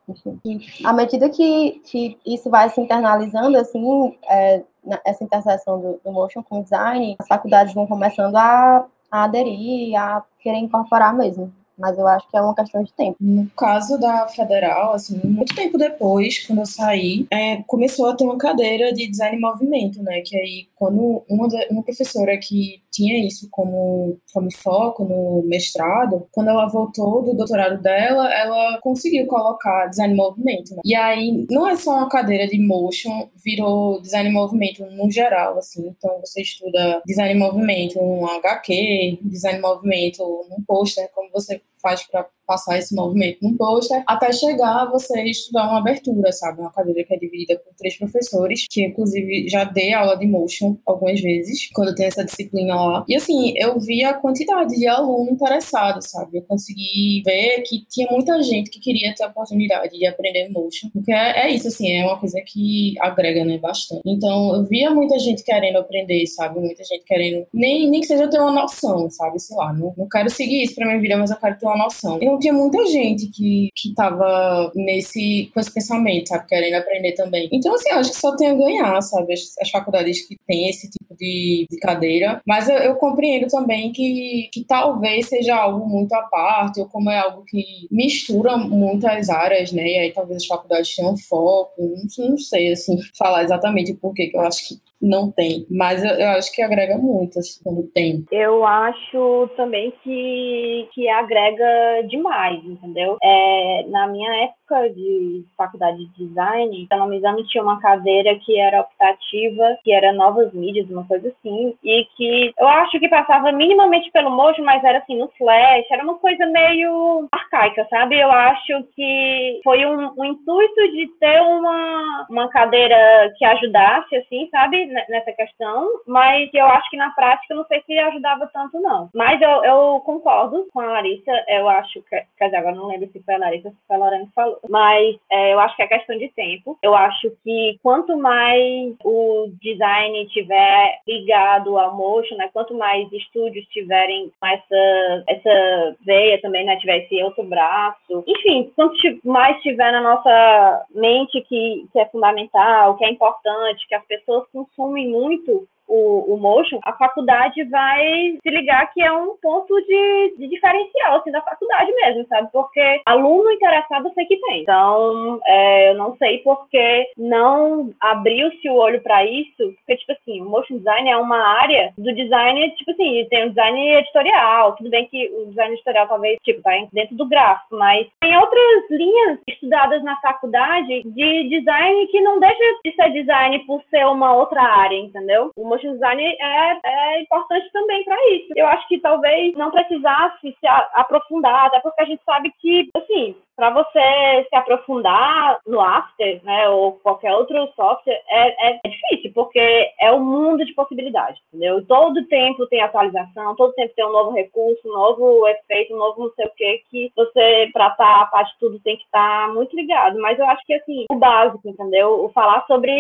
à medida que que isso vai se internalizando, assim, é, essa interseção do, do, motion com design, as faculdades vão começando a, a aderir, a querer incorporar mesmo mas eu acho que é uma questão de tempo. No caso da federal, assim, muito tempo depois, quando eu saí, é, começou a ter uma cadeira de design e movimento, né? Que aí, quando uma, uma professora que tinha isso como, como foco no mestrado, quando ela voltou do doutorado dela, ela conseguiu colocar design e movimento. Né? E aí, não é só uma cadeira de motion, virou design e movimento no geral, assim. Então, você estuda design e movimento um HQ, design e movimento num pôster, como você faz para passar esse movimento num pôster, até chegar a você estudar uma abertura, sabe? Uma cadeira que é dividida por três professores, que inclusive já dei aula de motion algumas vezes, quando tem essa disciplina lá. E assim, eu vi a quantidade de aluno interessado, sabe? Eu consegui ver que tinha muita gente que queria ter a oportunidade de aprender motion, porque é, é isso, assim, é uma coisa que agrega, né, bastante. Então, eu via muita gente querendo aprender, sabe? Muita gente querendo, nem, nem que seja ter uma noção, sabe? Sei lá, não, não quero seguir isso pra minha vida, mas eu quero ter uma noção. E não tinha muita gente que, que tava nesse, com esse pensamento, sabe? Querendo aprender também. Então, assim, acho que só tem a ganhar, sabe? As, as faculdades que têm esse tipo de, de cadeira. Mas eu, eu, compreendo também que, que talvez seja algo muito à parte, ou como é algo que mistura muitas áreas, né? E aí talvez as faculdades tenham foco. Não, não sei, assim, falar exatamente por que eu acho que não tem. Mas eu, eu, acho que agrega muito assim, quando tem. Eu acho também que, que agrega demais, entendeu? É, na minha época de faculdade de design, se não me engano, tinha uma cadeira que era optativa, que era novas mídias, uma coisa assim, e que eu acho que passava minimamente pelo mojo, mas era assim, no flash, era uma coisa meio arcaica, sabe? Eu acho que foi um, um intuito de ter uma, uma cadeira que ajudasse, assim, sabe? nessa questão, mas eu acho que na prática não sei se ajudava tanto, não. Mas eu, eu concordo com a Larissa, eu acho que, quer dizer, agora não lembro se foi a Larissa ou se foi a Lorena que falou, mas é, eu acho que é questão de tempo. Eu acho que quanto mais o design tiver ligado ao motion, né, quanto mais estúdios tiverem essa, essa veia também, né, tiver esse outro braço, enfim, quanto mais tiver na nossa mente que, que é fundamental, que é importante, que as pessoas consumem muito o, o motion, a faculdade vai se ligar que é um ponto de, de diferencial, assim, da faculdade mesmo, sabe? Porque aluno interessado eu sei que tem. Então, é, eu não sei porque não abriu-se o olho para isso, porque, tipo assim, o motion design é uma área do design, tipo assim, tem o design editorial, tudo bem que o design editorial talvez, tipo, tá dentro do gráfico, mas tem outras linhas estudadas na faculdade de design que não deixa de ser design por ser uma outra área, entendeu? O motion design é, é importante também para isso. Eu acho que talvez não precisasse se aprofundar, até porque a gente sabe que, assim, para você se aprofundar no After, né, ou qualquer outro software, é, é, difícil, porque é um mundo de possibilidades, entendeu? Todo tempo tem atualização, todo tempo tem um novo recurso, um novo efeito, um novo não sei o que, que você, para estar tá, a parte de tudo, tem que estar tá muito ligado. Mas eu acho que, assim, o básico, entendeu? O falar sobre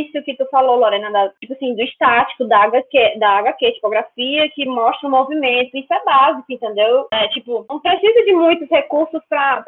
isso que tu falou, Lorena, da, tipo assim, do estático, da HQ, da HQ, tipografia, que mostra o movimento, isso é básico, entendeu? É, tipo, não precisa de muitos recursos para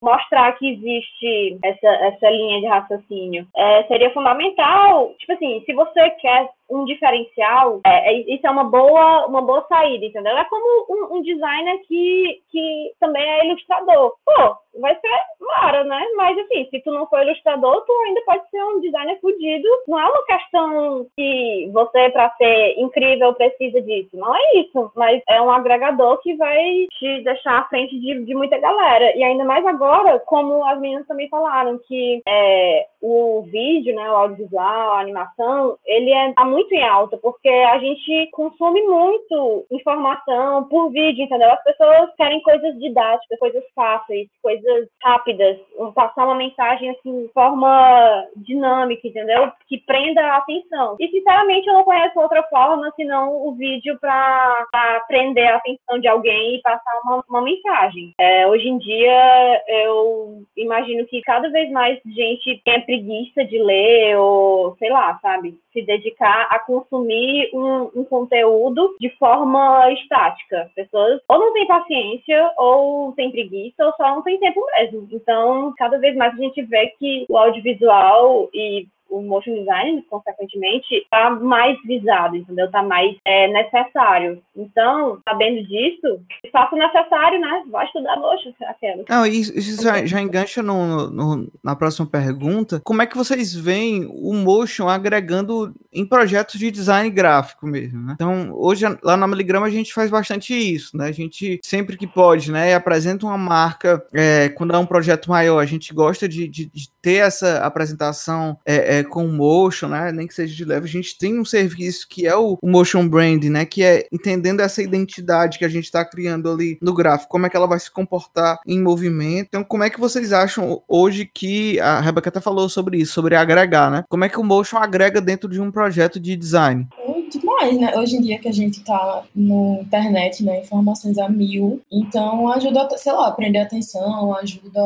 mostrar que existe essa, essa linha de raciocínio. É, seria fundamental, tipo assim, se você quer um diferencial, é, é, isso é uma boa, uma boa saída, entendeu? É como um, um, designer que, que também é ilustrador. Pô, vai ser mara, né? Mas assim, se tu não for ilustrador, tu ainda pode ser um designer fudido. Não é uma questão que você, para ser incrível, precisa disso. Não é isso. Mas é um agregador que vai te deixar à frente de, de muita galera. E ainda mais agora, como as meninas também falaram, que é, o vídeo, né, o audiovisual, a animação, ele é tá muito em alta, porque a gente consome muito informação por vídeo, entendeu? As pessoas querem coisas didáticas, coisas fáceis, coisas rápidas, passar uma mensagem assim de forma dinâmica, entendeu? Que prenda a atenção. E sinceramente eu não conheço outra forma senão o vídeo para prender a atenção de alguém e passar uma, uma mensagem. É, hoje em dia eu imagino que cada vez mais gente tem preguiça de ler ou sei lá, sabe? Se dedicar a consumir um, um conteúdo de forma estática. Pessoas ou não têm paciência, ou têm preguiça, ou só não tem tempo mesmo. Então, cada vez mais a gente vê que o audiovisual e o motion design, consequentemente, está mais visado, entendeu? Está mais é, necessário. Então, sabendo disso, faça o necessário, né? Vai estudar motion, aquela. Não, isso, isso já, já, engancha no, no, na próxima pergunta. Como é que vocês veem o motion agregando em projetos de design gráfico mesmo, né? Então, hoje, lá na Miligrama, a gente faz bastante isso, né? A gente, sempre que pode, né, apresenta uma marca, é, quando é um projeto maior, a gente gosta de, de, de ter essa apresentação é, é com motion, né? Nem que seja de leve, a gente tem um serviço que é o, o motion brand, né? Que é entendendo essa identidade que a gente está criando ali no gráfico, como é que ela vai se comportar em movimento. Então, como é que vocês acham hoje que a Rebeca até falou sobre isso, sobre agregar, né? Como é que o motion agrega dentro de um projeto de design? Demais, né? Hoje em dia que a gente tá no internet, né? Informações a mil. Então ajuda, sei lá, a prender atenção, ajuda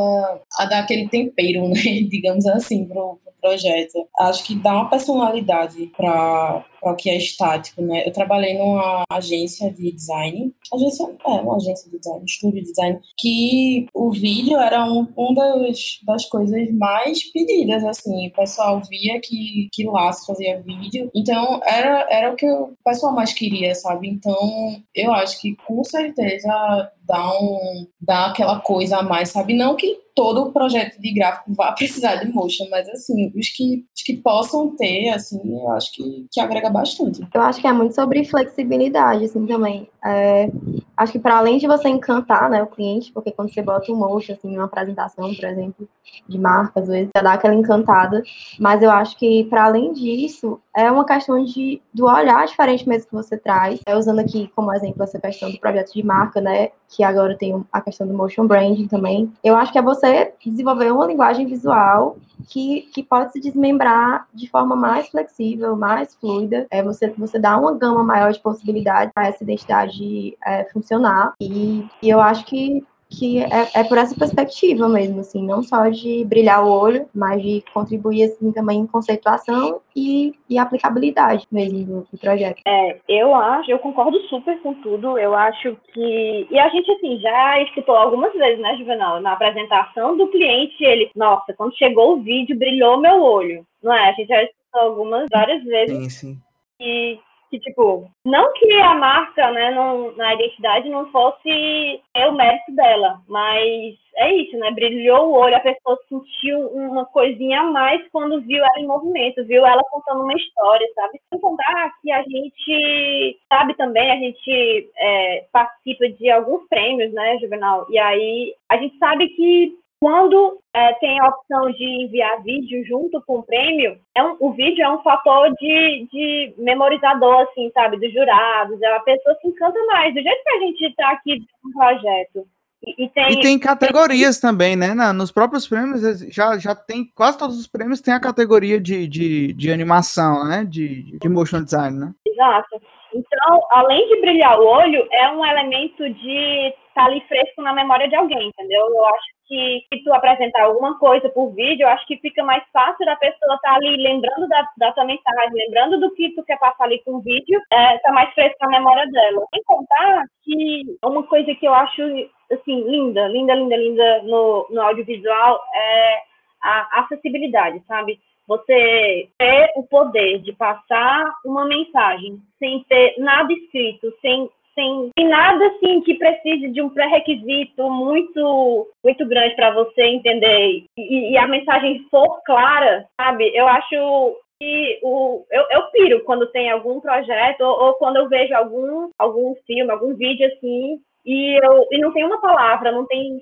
a dar aquele tempero, né? Digamos assim, pro, pro projeto. Acho que dá uma personalidade para para o que é estático, né? Eu trabalhei numa agência de design, agência, é, uma agência de design, estúdio de design, que o vídeo era um, um das, das coisas mais pedidas, assim, o pessoal via que, que se fazia vídeo, então era, era o que o pessoal mais queria, sabe? Então, eu acho que com certeza dá, um, dá aquela coisa a mais, sabe? Não que todo projeto de gráfico vá precisar de motion, mas assim, os que, os que possam ter, assim, eu acho que, que agrega bastante. Eu acho que é muito sobre flexibilidade, assim, também. É, acho que para além de você encantar, né, o cliente, porque quando você bota um motion, assim, uma apresentação, por exemplo, de marcas, às vezes, já dá aquela encantada, mas eu acho que para além disso, é uma questão de, do olhar diferente mesmo que você traz. É, usando aqui como exemplo essa questão do projeto de marca, né, que agora tem a questão do motion branding também. Eu acho que é você desenvolver uma linguagem visual que, que pode se desmembrar de forma mais flexível, mais fluida. É você, você dá uma gama maior de possibilidades para essa identidade é, funcionar. E, e eu acho que que é, é, por essa perspectiva mesmo, assim, não só de brilhar o olho, mas de contribuir assim também em conceituação e, e aplicabilidade mesmo do, do, projeto. É, eu acho, eu concordo super com tudo. Eu acho que e a gente assim já escutou algumas vezes, né, Juvenal, na apresentação do cliente, ele, nossa, quando chegou o vídeo brilhou meu olho, não é? A gente já escutou algumas várias vezes. Sim, sim. E que, tipo, não que a marca, né, não, na identidade não fosse é o mérito dela, mas é isso, né, brilhou o olho, a pessoa sentiu uma coisinha a mais quando viu ela em movimento, viu ela contando uma história, sabe? Sem contar que a gente sabe também, a gente é, participa de alguns prêmios, né, Juvenal, e aí a gente sabe que quando é, tem a opção de enviar vídeo junto com o prêmio, é um, o vídeo é um fator de, de memorizador, assim, sabe, dos jurados. É a pessoa se encanta mais, do jeito que a gente está aqui no projeto. E, e, tem, e tem categorias tem... também, né? Na, nos próprios prêmios já, já tem, quase todos os prêmios tem a categoria de, de, de animação, né? De, de motion design, né? Exato. Então, além de brilhar o olho, é um elemento de estar tá ali fresco na memória de alguém, entendeu? Eu acho que se tu apresentar alguma coisa por vídeo, eu acho que fica mais fácil da pessoa estar tá ali lembrando da, da tua mensagem, lembrando do que tu quer passar ali com o vídeo, é, tá mais fresco na memória dela. Sem contar que uma coisa que eu acho, assim, linda, linda, linda, linda no, no audiovisual é a acessibilidade, sabe? Você ter o poder de passar uma mensagem sem ter nada escrito, sem sem, sem nada assim que precise de um pré-requisito muito muito grande para você entender e, e, a mensagem for clara, sabe? Eu acho que o, eu, eu piro quando tem algum projeto ou, ou quando eu vejo algum, algum filme, algum vídeo assim e, eu, e não tem uma palavra, não tem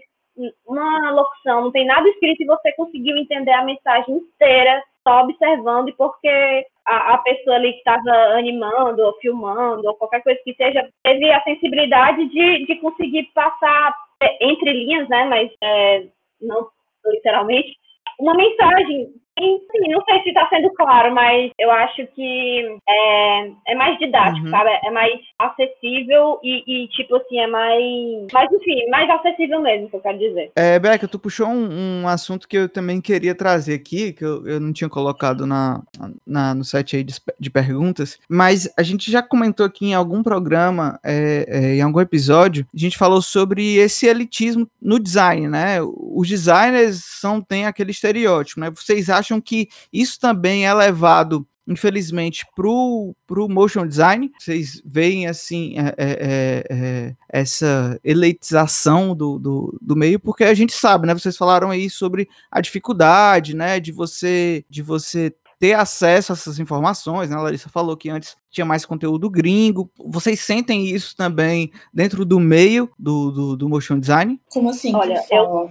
uma locução, não tem nada escrito e você conseguiu entender a mensagem inteira só observando e porque a, a pessoa ali que estava animando ou filmando ou qualquer coisa que seja teve a sensibilidade de, de conseguir passar é, entre linhas, né, mas é, não literalmente, uma mensagem Sim, não sei se está sendo claro, mas eu acho que é, é mais didático, uhum. sabe? É mais acessível e, e, tipo assim, é mais. Mas, enfim, mais acessível mesmo, que eu quero dizer. É, Beca, tu puxou um, um assunto que eu também queria trazer aqui, que eu, eu não tinha colocado na, na, no site aí de, de perguntas, mas a gente já comentou aqui em algum programa, é, é, em algum episódio, a gente falou sobre esse elitismo no design, né? Os designers são, têm aquele estereótipo, né? Vocês acham acham que isso também é levado infelizmente, pro, pro motion design. Vocês veem, assim, é, é, é, é, essa elitização do, do, do, meio, porque a gente sabe, né? Vocês falaram aí sobre a dificuldade, né? De você, de você ter acesso a essas informações, né? A Larissa falou que antes tinha mais conteúdo gringo. Vocês sentem isso também dentro do meio do, do, do motion design? Como assim? Olha, eu...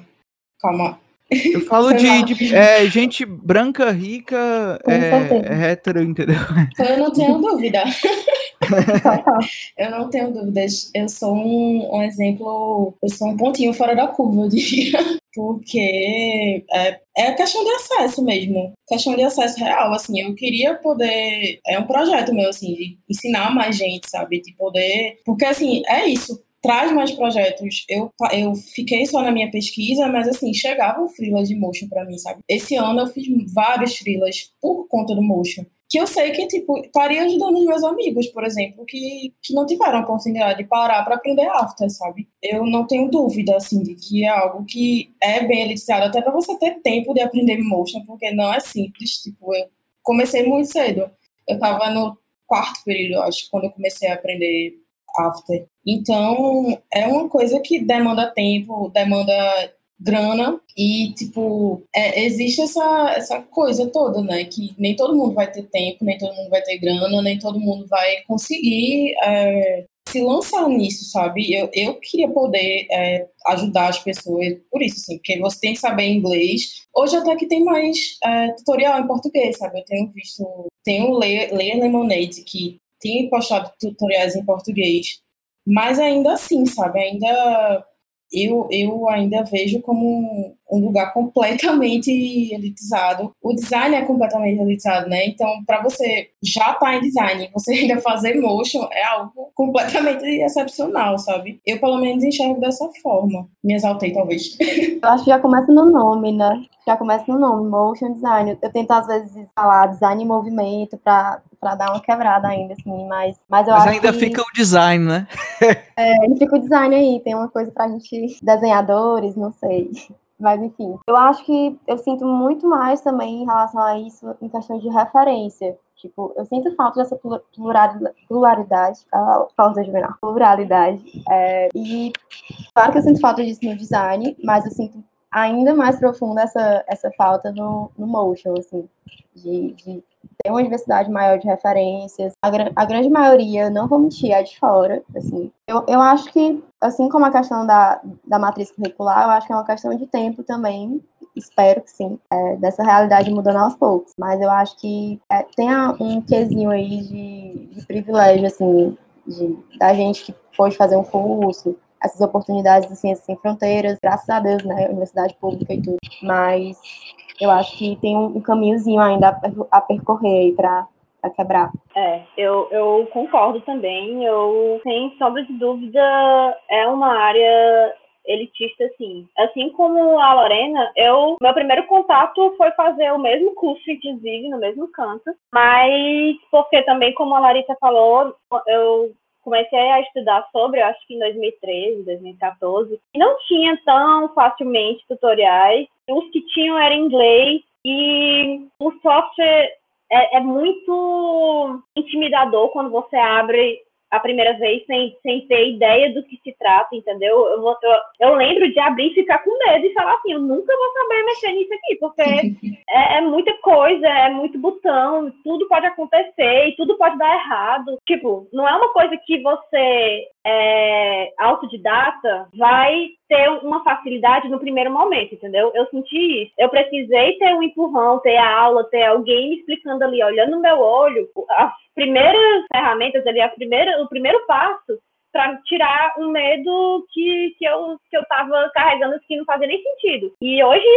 Calma, eu falo de, de é, gente branca, rica, é, hétero, entendeu? Eu não tenho dúvida. eu não tenho dúvidas. Eu sou um, um, exemplo, eu sou um pontinho fora da curva, eu diria. Porque é, é questão de acesso mesmo. Questão de acesso real, assim. Eu queria poder. É um projeto meu, assim, de ensinar mais gente, sabe? De poder. Porque, assim, é isso traz mais projetos. Eu, eu fiquei só na minha pesquisa, mas assim, chegavam frilas de motion para mim, sabe? Esse ano eu fiz vários frilas por conta do motion. Que eu sei que, tipo, estaria ajudando os meus amigos, por exemplo, que, que não tiveram a oportunidade de parar para aprender after, sabe? Eu não tenho dúvida, assim, de que é algo que é bem elitizado, até para você ter tempo de aprender motion, porque não é simples. Tipo, eu comecei muito cedo. Eu tava no quarto período, acho, quando eu comecei a aprender after. Então, é uma coisa que demanda tempo, demanda grana e, tipo, é, existe essa, essa coisa toda, né? Que nem todo mundo vai ter tempo, nem todo mundo vai ter grana, nem todo mundo vai conseguir é, se lançar nisso, sabe? Eu, eu queria poder é, ajudar as pessoas, por isso, assim, porque você tem que saber inglês. Hoje até que tem mais é, tutorial em português, sabe? Eu tenho visto, tem o Leia Lemonade, que tem postado tutoriais em português, mas ainda assim, sabe, ainda eu, eu ainda vejo como um lugar completamente elitizado. O design é completamente elitizado, né? Então, para você já estar tá em design, você ainda fazer motion é algo completamente excepcional, sabe? Eu, pelo menos, enxergo dessa forma. Me exaltei, talvez. Eu acho que já começa no nome, né? Já começa no nome, motion design. Eu tento, às vezes, falar design em movimento para para dar uma quebrada ainda, assim, mas, mas eu mas acho ainda que, fica o design, né? é, ainda fica o design aí, tem uma coisa pra gente, desenhadores, não sei. Mas enfim, eu acho que eu sinto muito mais também em relação a isso em questão de referência. Tipo, eu sinto falta dessa pluralidade, falta menor, pluralidade. É, e claro que eu sinto falta disso no design, mas eu sinto ainda mais profunda essa, essa falta no, no motion, assim, de, de ter uma diversidade maior de referências. A, a, grande maioria, não vou mentir, é de fora, assim. Eu, eu acho que, assim como a questão da, da matriz curricular, eu acho que é uma questão de tempo também, espero que sim, é, dessa realidade mudando aos poucos. Mas eu acho que é, tem um quesinho aí de, de privilégio, assim, de, da gente que pôde fazer um curso, essas oportunidades de ciências sem fronteiras, graças a Deus, né, universidade pública e tudo. Mas eu acho que tem um, caminhozinho ainda a, percorrer aí para quebrar. É, eu, eu concordo também. Eu, sem sombra de dúvida, é uma área elitista, sim. Assim como a Lorena, eu meu primeiro contato foi fazer o mesmo curso, inclusive, no mesmo canto, mas porque também, como a Larissa falou, eu comecei a estudar sobre, acho que em 2013, 2014, e não tinha tão facilmente tutoriais. Os que tinham era em inglês e o software é, é muito intimidador quando você abre a primeira vez sem, sem ter ideia do que se trata, entendeu? Eu, vou, eu, eu, lembro de abrir e ficar com medo e falar assim, eu nunca vou saber mexer nisso aqui, porque é, é, muita coisa, é muito botão, tudo pode acontecer e tudo pode dar errado. Tipo, não é uma coisa que você é, autodidata vai ter uma facilidade no primeiro momento, entendeu? Eu senti isso. Eu precisei ter um empurrão, ter a aula, ter alguém me explicando ali, olhando no meu olho, as primeiras ferramentas ali, a primeira, o primeiro passo para tirar um medo que, que, eu, que eu tava carregando que não fazia nem sentido. E hoje,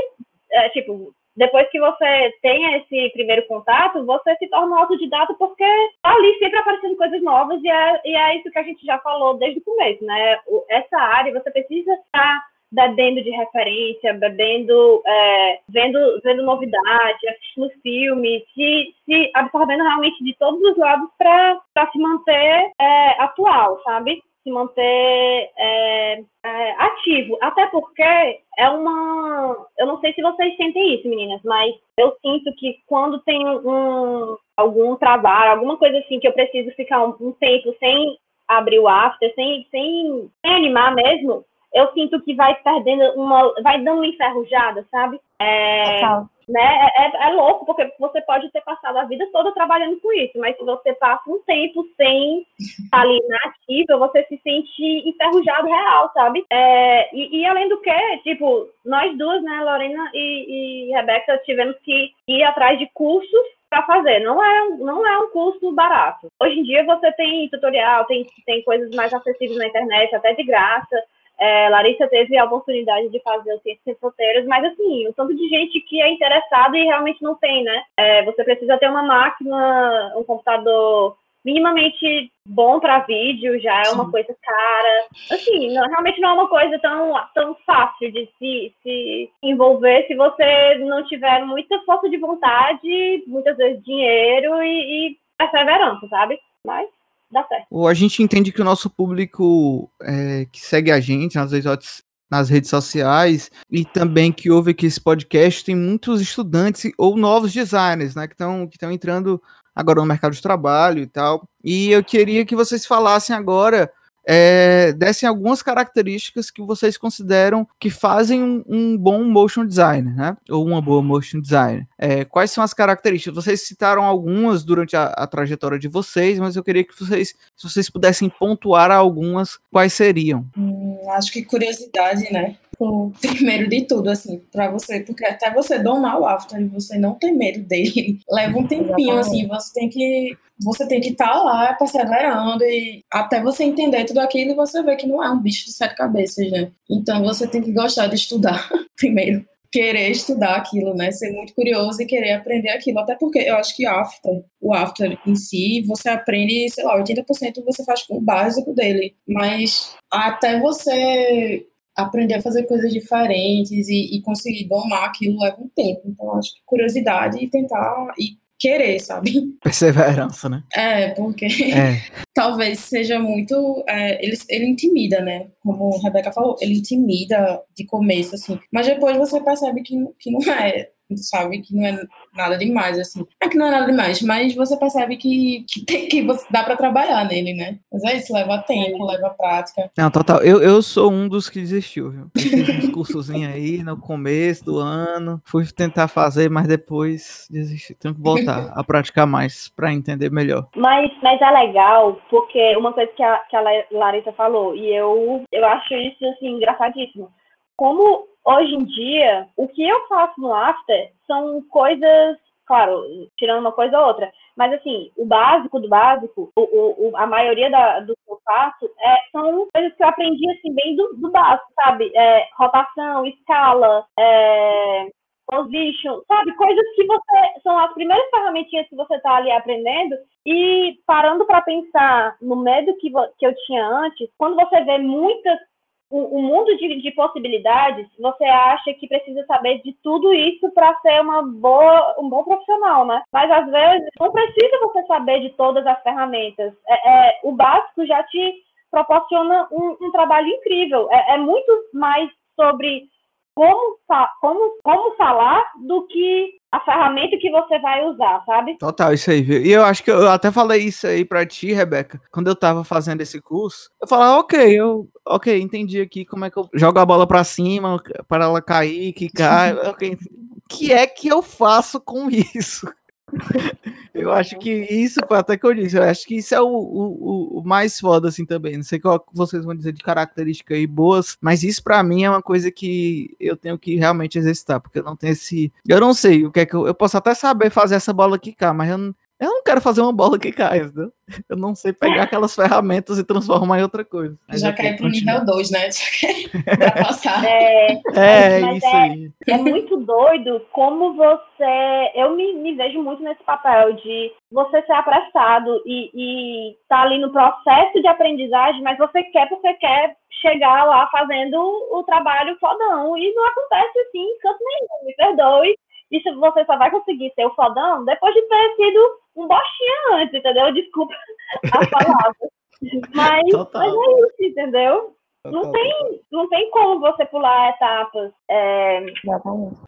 é, tipo, depois que você tem esse primeiro contato, você se torna um autodidata porque tá ali sempre aparecendo coisas novas e é, e é isso que a gente já falou desde o começo, né? Essa área você precisa estar bebendo de referência, bebendo, é, vendo, vendo novidade, assistindo filmes, se, se absorvendo realmente de todos os lados para se manter é, atual, sabe? Se manter é, é, ativo. Até porque é uma. Eu não sei se vocês sentem isso, meninas, mas eu sinto que quando tem um, algum trabalho, alguma coisa assim, que eu preciso ficar um, um tempo sem abrir o after, sem, sem, sem animar mesmo, eu sinto que vai perdendo uma. vai dando uma enferrujada, sabe? É, né? É, é, é, louco, porque você pode ter passado a vida toda trabalhando com isso, mas se você passa um tempo sem estar ali na ativa, você se sente enferrujado real, sabe? É, e, e, além do que, tipo, nós duas, né, Lorena e, e Rebeca, tivemos que ir atrás de cursos para fazer. Não é, não é um curso barato. Hoje em dia você tem tutorial, tem, tem coisas mais acessíveis na internet, até de graça. É, Larissa teve a oportunidade de fazer o Ciências Sem Fronteiras, mas assim, o tanto de gente que é interessado e realmente não tem, né? É, você precisa ter uma máquina, um computador minimamente bom para vídeo, já é Sim. uma coisa cara. Assim, não, realmente não é uma coisa tão, tão fácil de se, se envolver se você não tiver muita força de vontade, muitas vezes dinheiro e, e perseverança, sabe? Mas dá certo. A gente entende que o nosso público é, que segue a gente nas redes, nas redes sociais e também que ouve aqui esse podcast tem muitos estudantes ou novos designers, né, que estão que entrando agora no mercado de trabalho e tal. E eu queria que vocês falassem agora é, dessem algumas características que vocês consideram que fazem um, um bom motion designer, né? Ou uma boa motion designer. É, quais são as características? Vocês citaram algumas durante a, a, trajetória de vocês, mas eu queria que vocês, se vocês pudessem pontuar algumas, quais seriam? Hum, acho que curiosidade, né? Sim. Primeiro de tudo, assim, para você, porque até você domar o after e você não ter medo dele, leva um tempinho, assim, você tem que você tem que estar tá lá perseverando e até você entender tudo aquilo e você vê que não é um bicho de sete cabeças, né? Então você tem que gostar de estudar primeiro. querer estudar aquilo, né? Ser muito curioso e querer aprender aquilo. Até porque eu acho que after, o after em si, você aprende, sei lá, 80% você faz com o básico dele. Mas até você aprender a fazer coisas diferentes e, e conseguir domar aquilo leva um tempo. Então, acho que curiosidade e tentar e querer, sabe? Perseverança, né? É, porque é. talvez seja muito. É, ele, ele intimida, né? Como a Rebeca falou, ele intimida de começo, assim. Mas depois você percebe que, que não é sabe que não é nada demais, assim. É que não é nada demais, mas você percebe que, que, tem, que você, dá para trabalhar nele, né? Mas é isso, leva tempo, leva prática. Não, total. Eu, eu sou um dos que desistiu, viu? Eu fiz uns cursozinhos aí no começo do ano, fui tentar fazer, mas depois desisti. Tenho que voltar a praticar mais para entender melhor. Mas, mas é legal, porque uma coisa que a, que a Larissa falou, e eu, eu acho isso, assim, engraçadíssimo. Como hoje em dia, o que eu faço no after são coisas, claro, tirando uma coisa ou outra, mas assim, o básico do básico, o, o, a maioria da, do que eu faço é, são coisas que eu aprendi assim, bem do, do básico, sabe? É, rotação, escala, é, position, sabe? Coisas que você são as primeiras ferramentinhas que você está ali aprendendo e parando para pensar no medo que, que eu tinha antes, quando você vê muitas o, o mundo de, de, possibilidades, você acha que precisa saber de tudo isso para ser uma boa, um bom profissional, né? Mas às vezes não precisa você saber de todas as ferramentas. É, é o básico já te proporciona um, um trabalho incrível. É, é, muito mais sobre como, como, como falar do que a ferramenta que você vai usar, sabe? Total, isso aí, viu? E eu acho que eu até falei isso aí pra ti, Rebeca, quando eu tava fazendo esse curso. Eu falava, ok, eu, ok, entendi aqui como é que eu jogo a bola pra cima para ela cair, que cai. ok, o que é que eu faço com isso? Eu acho que isso até que eu disse. Eu acho que isso é o, o, o mais foda, assim, também. Não sei qual vocês vão dizer de características aí boas, mas isso para mim é uma coisa que eu tenho que realmente exercitar, porque eu não tenho esse. Eu não sei o que é que eu. Eu posso até saber fazer essa bola aqui cá, mas eu eu não quero fazer uma bola que cai, entendeu? Eu não sei pegar aquelas ferramentas e transformar em outra coisa. Mas Já cai pro nível 2, né? pra passar. É, é isso é, aí. É muito doido como você. Eu me, me vejo muito nesse papel de você ser apressado e, e tá ali no processo de aprendizagem, mas você quer porque quer chegar lá fazendo o trabalho fodão. E não acontece assim, canto nenhum, me perdoe. E se você só vai conseguir ser o fodão depois de ter sido um bostinha antes, entendeu? Desculpa a palavra. Mas, mas é isso, entendeu? Não tem, não tem como você pular etapas. É...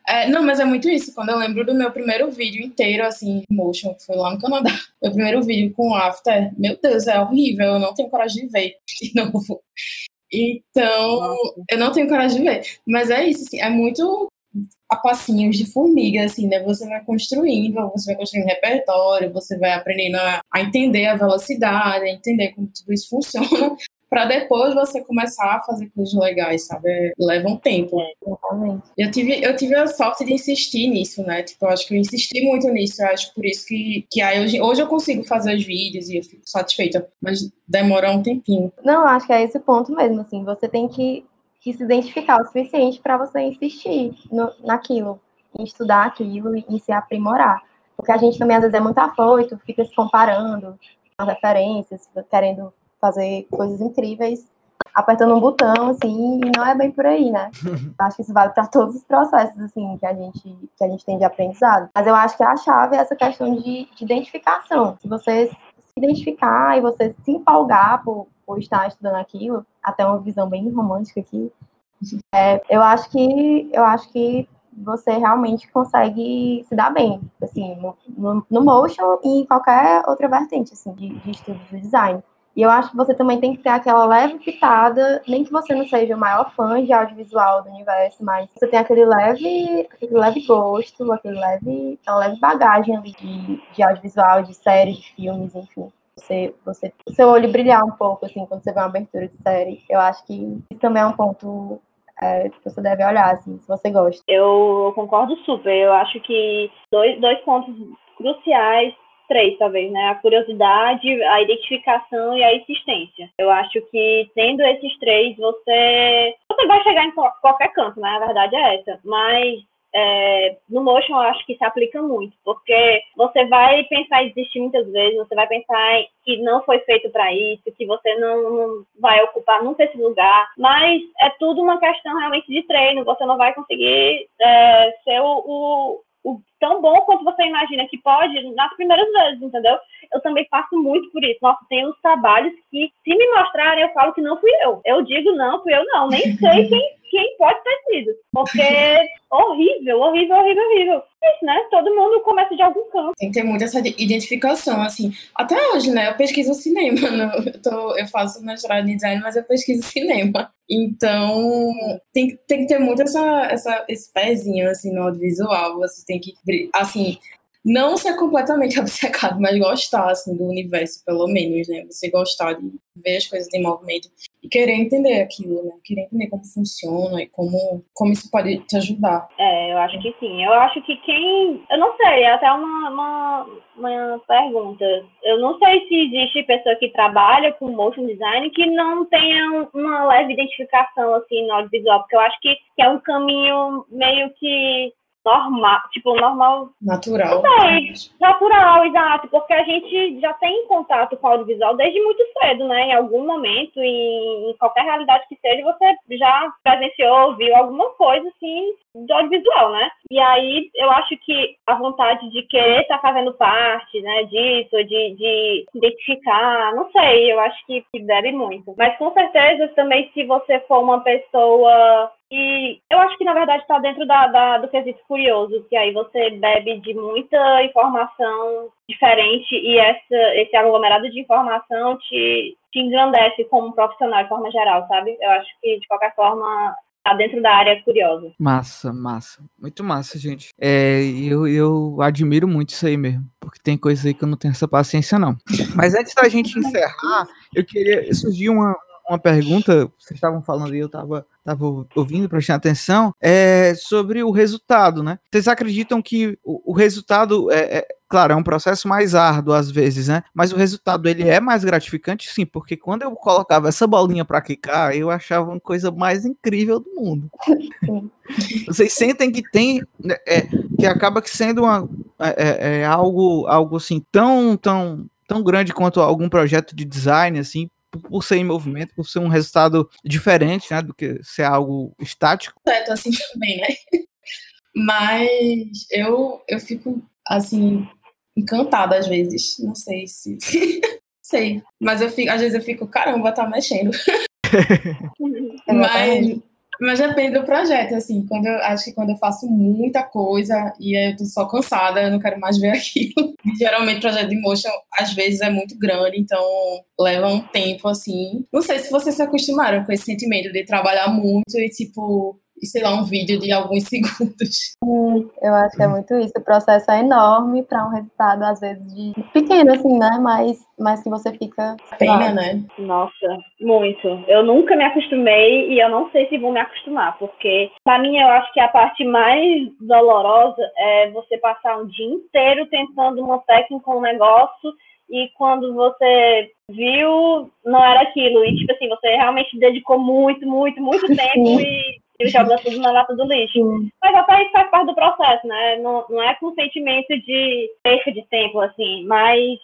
É, não, mas é muito isso. Quando eu lembro do meu primeiro vídeo inteiro, assim, motion, que foi lá no Canadá. Meu primeiro vídeo com after, meu Deus, é horrível. Eu não tenho coragem de ver de novo. Então, Nossa. eu não tenho coragem de ver. Mas é isso, assim, é muito a passinhos de formiga, assim, né? Você vai construindo, você vai construindo repertório, você vai aprendendo a, a entender a velocidade, a entender como tudo isso funciona, para depois você começar a fazer coisas legais, sabe? Leva um tempo. É, eu tive, eu tive a sorte de insistir nisso, né? Tipo, eu acho que eu insisti muito nisso, eu acho por isso que, que aí hoje, hoje eu consigo fazer os vídeos e eu fico satisfeita, mas demora um tempinho. Não, acho que é esse ponto mesmo, assim, você tem que que se identificar o suficiente para você insistir no, naquilo, em estudar aquilo e em se aprimorar. Porque a gente também às vezes é muito afoito, fica se comparando as referências, querendo fazer coisas incríveis, apertando um botão, assim, e não é bem por aí, né? acho que isso vale para todos os processos, assim, que a gente, que a gente tem de aprendizado. Mas eu acho que a chave é essa questão de, de identificação. Se você se identificar e você se empolgar por, por estar estudando aquilo, até uma visão bem romântica aqui, é, eu acho que eu acho que você realmente consegue se dar bem, assim, no, no, no motion e em qualquer outra vertente, assim, de, de estudo do design. E eu acho que você também tem que ter aquela leve pitada, nem que você não seja o maior fã de audiovisual do universo, mas você tem aquele leve, aquele leve gosto, aquele leve, aquela leve bagagem ali de, de audiovisual, de séries, de filmes, enfim você, você, o seu olho brilhar um pouco, assim, quando você vê uma abertura de série. Eu acho que isso também é um ponto é, que você deve olhar, assim, se você gosta. Eu concordo super. Eu acho que dois, dois pontos cruciais três, talvez, né? A curiosidade, a identificação e a insistência. Eu acho que tendo esses três, você você vai chegar em qualquer canto, né? A verdade é essa. Mas é, no motion eu acho que se aplica muito, porque você vai pensar em desistir muitas vezes, você vai pensar que não foi feito para isso, que você não, não, vai ocupar nunca esse lugar, mas é tudo uma questão realmente de treino, você não vai conseguir é, ser o, o o tão bom quanto você imagina que pode nas primeiras vezes, entendeu? Eu também passo muito por isso. Nossa, tem uns trabalhos que, se me mostrarem, eu falo que não fui eu. Eu digo não, fui eu não. Nem sei quem, quem pode ter sido. Porque horrível, horrível, horrível, horrível. É isso, né? Todo mundo começa de algum canto. Tem que ter muita essa identificação, assim. Até hoje, né? Eu pesquiso cinema. No, eu, tô, eu faço mestrado em design, mas eu pesquiso cinema. Então, tem, tem que ter muito essa, essa, esse pezinho, assim, no audiovisual. Você tem que, assim, não ser completamente obcecado, mas gostar assim, do universo, pelo menos, né? Você gostar de ver as coisas em movimento e querer entender aquilo, né? Querer entender como funciona e como, como isso pode te ajudar. É, eu acho que sim. Eu acho que quem. Eu não sei, é até uma, uma, uma pergunta. Eu não sei se existe pessoa que trabalha com motion design que não tenha uma leve identificação assim no audiovisual, porque eu acho que, que é um caminho meio que normal, tipo, normal. Natural. Sei, natural, exato, porque a gente já tem contato com o audiovisual desde muito cedo, né? Em algum momento, em, em qualquer realidade que seja, você já presenciou, viu alguma coisa assim do audiovisual, né? E aí eu acho que a vontade de querer estar tá fazendo parte, né, disso, de, de identificar, não sei, eu acho que, que deve muito. Mas com certeza também se você for uma pessoa e eu acho que, na verdade, está dentro da, da, do quesito curioso, que aí você bebe de muita informação diferente e essa, esse aglomerado de informação te, te engrandece como profissional de forma geral, sabe? Eu acho que, de qualquer forma, tá dentro da área curiosa. Massa, massa. Muito massa, gente. É, eu, eu admiro muito isso aí mesmo, porque tem coisa aí que eu não tenho essa paciência, não. Mas antes da gente encerrar, eu queria. Surgiu uma, uma pergunta, vocês estavam falando aí, eu estava tava ouvindo, prestando atenção, é sobre o resultado, né? Vocês acreditam que o, o resultado é, é, claro, é um processo mais árduo às vezes, né? Mas o resultado ele é mais gratificante, sim, porque quando eu colocava essa bolinha para quicar, eu achava uma coisa mais incrível do mundo. Vocês sentem que tem, né, é, que acaba sendo uma, é, é, é, algo, algo assim tão, tão, tão grande quanto algum projeto de design, assim, por ser em movimento, por ser um resultado diferente, né, do que ser algo estático. É, assim também, né? Mas eu, eu fico, assim, encantada às vezes. Não sei se. sei. Mas eu fico, às vezes eu fico, caramba, tá mexendo. Mas mas depende do projeto, assim. Quando eu, acho que quando eu faço muita coisa e eu tô só cansada, eu não quero mais ver aquilo. Geralmente, projeto de motion, às vezes, é muito grande, então leva um tempo, assim. Não sei se vocês se acostumaram com esse sentimento de trabalhar muito e, tipo, sei lá, um vídeo de alguns segundos. Sim, eu acho que é muito isso. O processo é enorme para um resultado, às vezes, de pequeno, assim, né? Mas, mas que você fica. Pena, né? Nossa, muito. Eu nunca me acostumei e eu não sei se vou me acostumar, porque, para mim, eu acho que a parte mais dolorosa é você passar um dia inteiro tentando uma técnica, um negócio e quando você viu, não era aquilo. E, tipo assim, você realmente dedicou muito, muito, muito tempo e e joga tudo na lata do lixo. Sim. Mas até isso faz parte do processo, né? Não, não é com sentimento de perca de tempo, assim, mas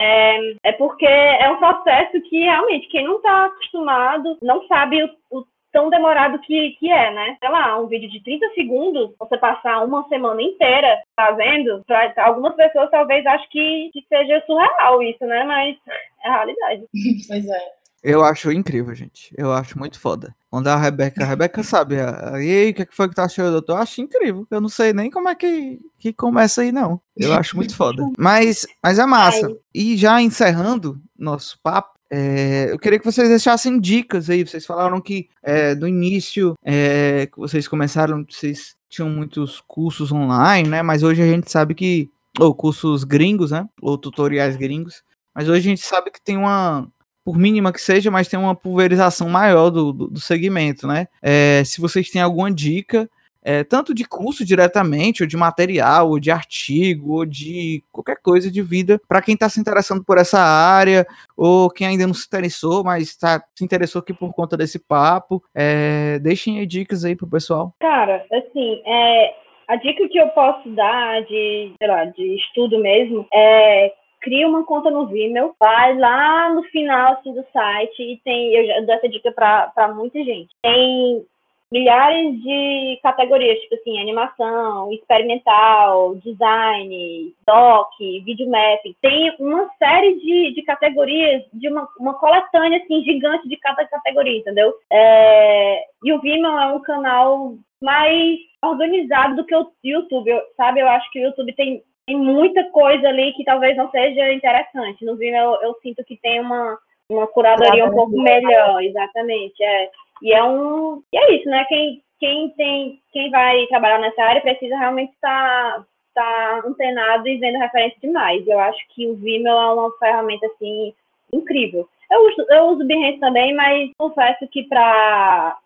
é, é, porque é um processo que realmente quem não está acostumado não sabe o, o, tão demorado que, que é, né? Sei lá, um vídeo de 30 segundos, você passar uma semana inteira fazendo, para algumas pessoas talvez achem que, que seja surreal isso, né? Mas é a realidade. pois é. Eu acho incrível, gente. Eu acho muito foda. Quando a Rebeca, a Rebeca sabe, e aí, o que foi que tá achando? Eu acho incrível. Eu não sei nem como é que, que começa aí, não. Eu acho muito foda. Mas, mas é massa. E já encerrando nosso papo, é, eu queria que vocês deixassem dicas aí. Vocês falaram que é, no início é, que vocês começaram, vocês tinham muitos cursos online, né? Mas hoje a gente sabe que. Ou cursos gringos, né? Ou tutoriais gringos. Mas hoje a gente sabe que tem uma, por mínima que seja, mas tem uma pulverização maior do, do, do segmento, né? É, se vocês têm alguma dica, é, tanto de curso diretamente, ou de material, ou de artigo, ou de qualquer coisa de vida, para quem está se interessando por essa área, ou quem ainda não se interessou, mas tá, se interessou aqui por conta desse papo, é, deixem aí dicas aí pro pessoal. Cara, assim, é, a dica que eu posso dar de, sei lá, de estudo mesmo é cria uma conta no Vimeo, vai lá no final assim, do site e tem, eu já dou essa dica para muita gente. Tem milhares de categorias, tipo assim, animação, experimental, design, doc, videomapping. Tem uma série de, de categorias, de uma, uma coletânea, assim, gigante de cada categoria, entendeu? É, e o Vimeo é um canal mais organizado do que o YouTube, sabe? Eu acho que o YouTube tem, tem muita coisa ali que talvez não seja interessante. No Vimeo eu, eu sinto que tem uma, uma curadoria um pouco melhor, exatamente, é. E é um. E é isso, né? Quem, quem tem, quem vai trabalhar nessa área precisa realmente estar tá, tá antenado e vendo referência demais. Eu acho que o Vimeo é uma ferramenta assim incrível. Eu uso, eu uso Behance também, mas confesso que para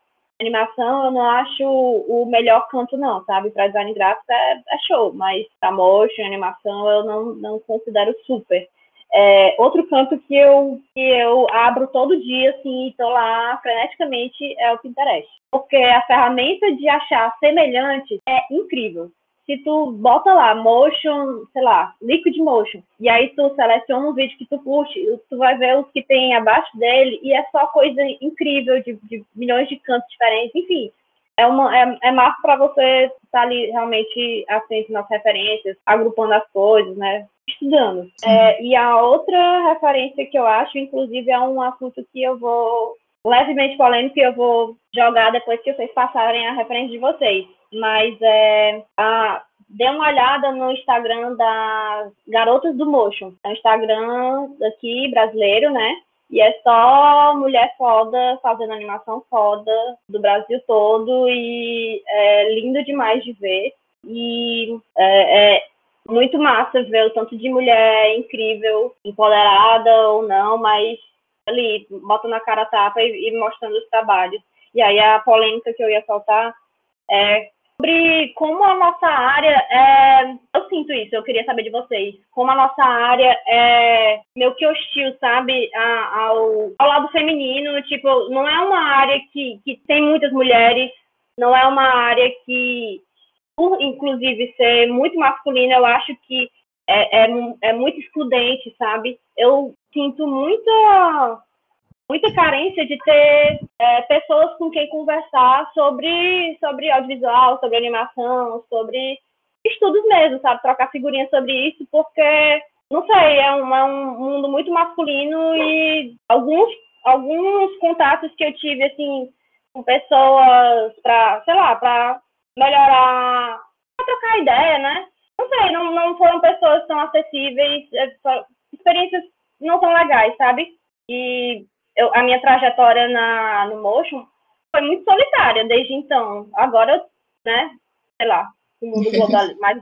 animação eu não acho o melhor canto não, sabe? Para design gráfico é, é, show, mas para motion, animação eu não, não considero super. É, outro canto que eu, que eu abro todo dia, assim, e tô lá freneticamente, é o Pinterest. Porque a ferramenta de achar semelhantes é incrível. Se tu bota lá, motion, sei lá, liquid motion, e aí tu seleciona um vídeo que tu curte, tu vai ver os que tem abaixo dele, e é só coisa incrível, de, de milhões de cantos diferentes, enfim é, uma, é, é massa para você estar tá ali realmente atento nas referências, agrupando as coisas, né? Estudando. É, e a outra referência que eu acho, inclusive, é um assunto que eu vou levemente polêmico e eu vou jogar depois que vocês passarem a referência de vocês. Mas é, a, dê uma olhada no Instagram das Garotas do Motion. É um Instagram aqui brasileiro, né? E é só mulher foda fazendo animação foda do Brasil todo e é lindo demais de ver. E é, é muito massa ver o tanto de mulher incrível, empoderada ou não, mas ali, bota na cara a tapa e, e mostrando os trabalhos. E aí a polêmica que eu ia soltar é sobre como a nossa área é. Eu sinto isso, eu queria saber de vocês. Como a nossa área é meio que hostil, sabe? ao, ao lado feminino. Tipo, não é uma área que, que tem muitas mulheres, não é uma área que, por inclusive ser muito masculina, eu acho que é, é, é muito excludente, sabe? Eu sinto muita muita carência de ter é, pessoas com quem conversar sobre, sobre audiovisual, sobre animação, sobre estudos mesmo, sabe? Trocar figurinhas sobre isso, porque, não sei, é um, é um mundo muito masculino e alguns, alguns contatos que eu tive, assim, com pessoas para, sei lá, para melhorar, para trocar ideia, né? Não sei, não, não foram pessoas tão acessíveis, é, experiências não tão legais, sabe? E eu, a minha trajetória na, no motion foi muito solitária desde então. Agora, né, sei lá, o mundo global, mais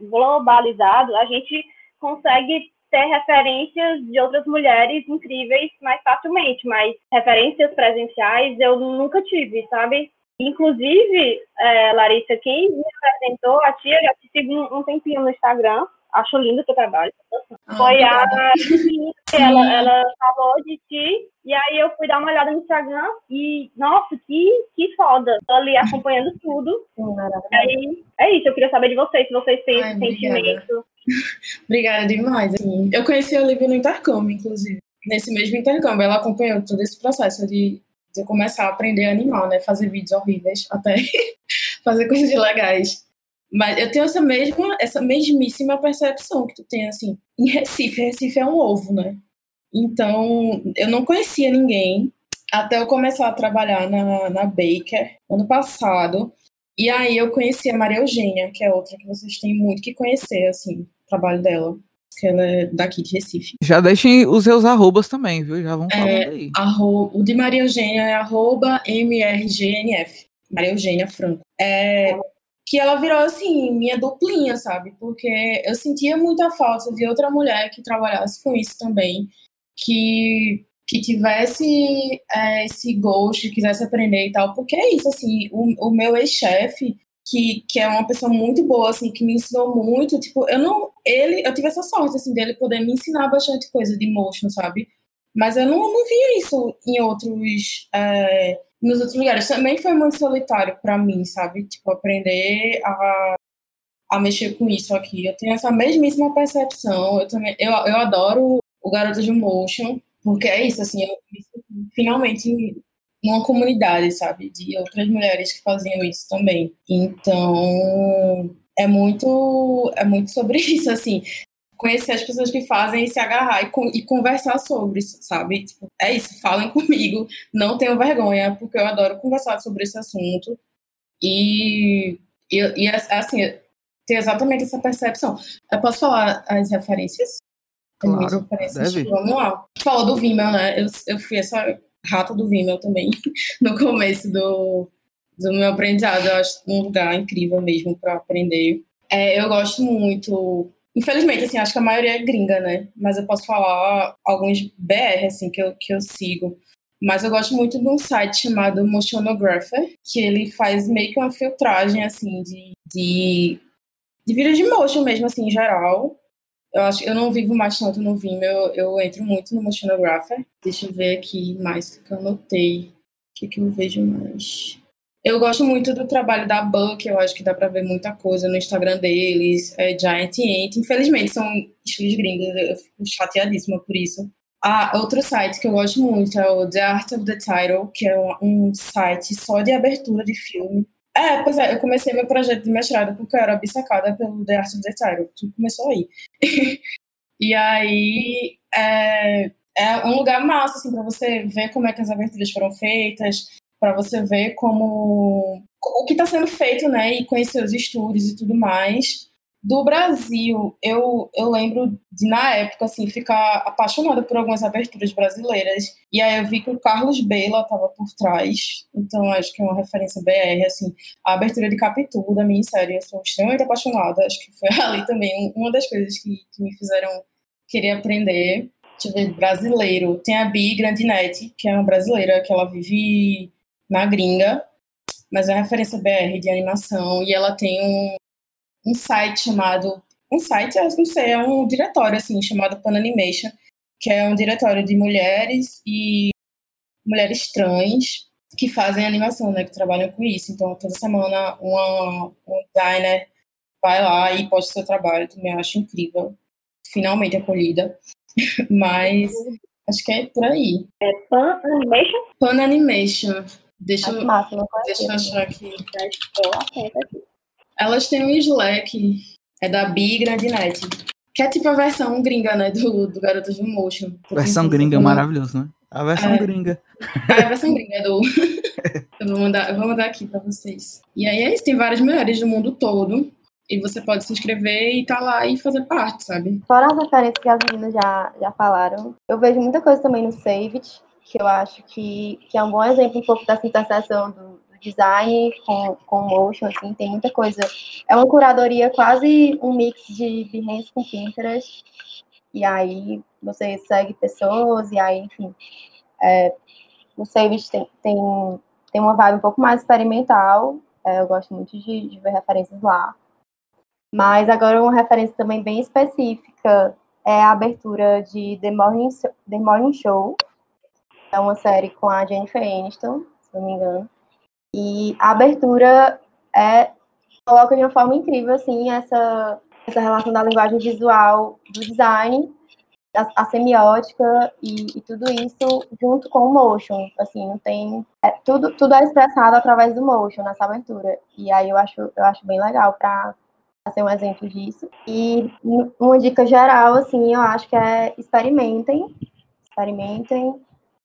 globalizado, a gente consegue ter referências de outras mulheres incríveis mais facilmente, mas referências presenciais eu nunca tive, sabe? Inclusive, é, Larissa, quem me apresentou a tia, já te sigo um tempinho no Instagram, acho lindo o teu trabalho. Ah, Foi a que ela, ela falou de ti, e aí eu fui dar uma olhada no Instagram e, nossa, que, que foda. Tô ali acompanhando tudo. e aí, é isso, eu queria saber de vocês, se vocês têm Ai, esse sentimento. Obrigada demais. Assim, eu conheci a Olivia no intercâmbio, inclusive. Nesse mesmo intercâmbio, ela acompanhou todo esse processo de, de começar a aprender a animar, né? Fazer vídeos horríveis, até fazer coisas legais. Mas eu tenho essa mesma, essa mesmíssima percepção que tu tem, assim, em Recife. Recife é um ovo, né? Então, eu não conhecia ninguém até eu começar a trabalhar na, na Baker ano passado. E aí eu conheci a Maria Eugênia, que é outra que vocês têm muito que conhecer, assim, o trabalho dela. Que ela é daqui de Recife. Já deixem os seus arrobas também, viu? Já vão falando é, aí. Arro, o de Maria Eugênia é arroba MRGNF. Maria Eugênia Franco. É, que ela virou assim minha duplinha, sabe? Porque eu sentia muita falta de outra mulher que trabalhasse com isso também, que que tivesse é, esse gosto, quisesse aprender e tal, porque é isso, assim, o, o meu ex-chefe, que, que é uma pessoa muito boa, assim, que me ensinou muito, tipo, eu não, ele, eu tive essa sorte, assim, dele poder me ensinar bastante coisa de motion, sabe? Mas eu não, não via isso em outros, é, nos outros lugares. Também foi muito solitário para mim, sabe? Tipo, aprender a a mexer com isso aqui. Eu tenho essa mesmíssima percepção. Eu também, eu, eu adoro o Garoto de Motion, porque é isso, assim, eu finalmente numa comunidade, sabe, de outras mulheres que faziam isso também. Então, é muito é muito sobre isso, assim, conhecer as pessoas que fazem e se agarrar e, e conversar sobre isso, sabe? Tipo, é isso, falem comigo, não tenham vergonha, porque eu adoro conversar sobre esse assunto. E, e, e assim, ter exatamente essa percepção. Eu posso falar as referências? Claro, referências? deve. Vamos lá. Falou do Vimeo, né? Eu, eu fui essa rata do Vimeo também, no começo do, do meu aprendizado. Eu acho um lugar incrível mesmo para aprender. É, eu gosto muito. Infelizmente, assim, acho que a maioria é gringa, né? Mas eu posso falar alguns BR, assim, que eu, que eu sigo. Mas eu gosto muito de um site chamado Motionographer, que ele faz meio que uma filtragem, assim, de, de, de vídeos de motion mesmo, assim, em geral. Eu acho eu não vivo mais tanto no Vimeo, eu, eu entro muito no Motionographer. Deixa eu ver aqui mais o que eu anotei. O que, que eu vejo mais? Eu gosto muito do trabalho da Buck, eu acho que dá pra ver muita coisa no Instagram deles, é Giant Ant. Infelizmente são estilos gringos, eu fico chateadíssima por isso. Ah, outro site que eu gosto muito é o The Art of the Title, que é um site só de abertura de filme. É, pois é, eu comecei meu projeto de mestrado porque eu era obcecada pelo The Art of the Title, tudo começou aí. e aí é, é um lugar massa, assim, pra você ver como é que as aberturas foram feitas, para você ver como o que está sendo feito, né, e conhecer os estúdios e tudo mais. Do Brasil, eu, eu lembro de, na época, assim, ficar apaixonada por algumas aberturas brasileiras. E aí eu vi que o Carlos Bela estava por trás. Então, acho que é uma referência BR, assim. A abertura de Capitu, da minha série, eu sou extremamente apaixonada. Acho que foi ali também uma das coisas que, que me fizeram querer aprender. Deixa eu ver, brasileiro. Tem a Bi Grandinete, que é uma brasileira, que ela vive na gringa, mas é uma referência BR de animação, e ela tem um, um site chamado, um site, eu não sei, é um diretório, assim, chamado Pan Animation, que é um diretório de mulheres e mulheres trans que fazem animação, né, que trabalham com isso. Então, toda semana, uma, um designer vai lá e posta seu trabalho, também acho incrível. Finalmente acolhida. Mas acho que é por aí. É Pan Animation? Pan Animation. Deixa, massa, deixa eu achar aqui. Elas têm um Slack, é da Bi Grandinet. Que é tipo a versão gringa, né, do, do Garoto de Motion. Versão gringa é maravilhoso, né? A versão é, gringa. É a versão gringa do. eu, vou mandar, eu vou mandar aqui pra vocês. E aí é isso, tem várias mulheres do mundo todo. E você pode se inscrever e tá lá e fazer parte, sabe? Fora as referências que as meninas já, já falaram, eu vejo muita coisa também no Save It que eu acho que, que é um bom exemplo um pouco dessa interseção do, do design com, com motion, assim, tem muita coisa. É uma curadoria quase um mix de Behance com Pinterest, e aí você segue pessoas, e aí, enfim, é, o Savage tem, tem, tem uma vibe um pouco mais experimental, é, eu gosto muito de, de ver referências lá. Mas agora uma referência também bem específica é a abertura de The Morning, The Morning Show, é uma série com a Jennifer Aniston, se não me engano. E a abertura é coloca de uma forma incrível assim essa essa relação da linguagem visual do design, a, a semiótica e, e, tudo isso junto com o motion, assim, não tem é, tudo tudo é expressado através do motion nessa abertura. E aí eu acho eu acho bem legal para ser um exemplo disso. E uma dica geral assim, eu acho que é experimentem, experimentem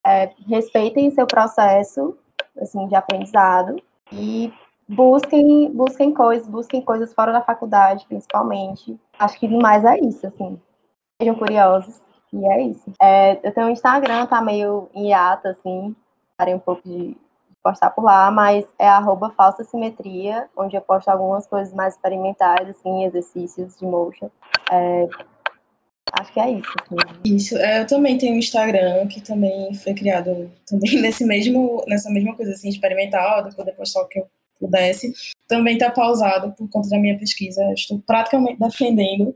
é, respeitem seu processo assim, de aprendizado e busquem, busquem coisas, busquem coisas fora da faculdade, principalmente. Acho que mais é isso, assim. Sejam curiosos. E é isso. É, eu tenho um Instagram, tá meio em hiato, assim. Parei um pouco de postar por lá, mas é arroba falsa simetria, onde eu posto algumas coisas mais experimentais, assim, exercícios de motion. É, Acho que é isso. Assim. Isso. É, eu também tenho um Instagram que também foi criado também nesse mesmo, nessa mesma coisa assim, experimental, de poder postar o que eu pudesse. Também está pausado por conta da minha pesquisa. Estou praticamente defendendo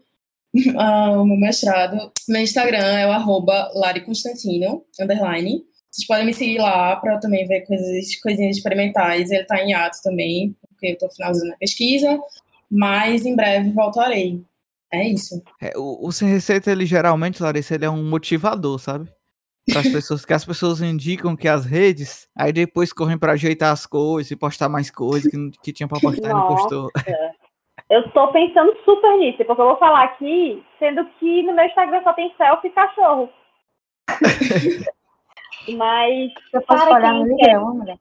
uh, o meu mestrado. Meu Instagram é o arroba lariconstantino, underline. Vocês podem me seguir lá para também ver coisas, coisinhas experimentais. Ele está em ato também, porque eu estou finalizando a pesquisa. mas em breve voltarei. É isso. É, o, o Sem Receita, ele geralmente, Larissa, ele é um motivador, sabe? Para as pessoas, que as pessoas indicam que as redes, aí depois correm para ajeitar as coisas e postar mais coisas que, que tinha para postar e não postou. Eu estou pensando super nisso, porque eu vou falar aqui, sendo que no meu Instagram só tem selfie e cachorro. Mas. Eu posso olhar no Instagram, né?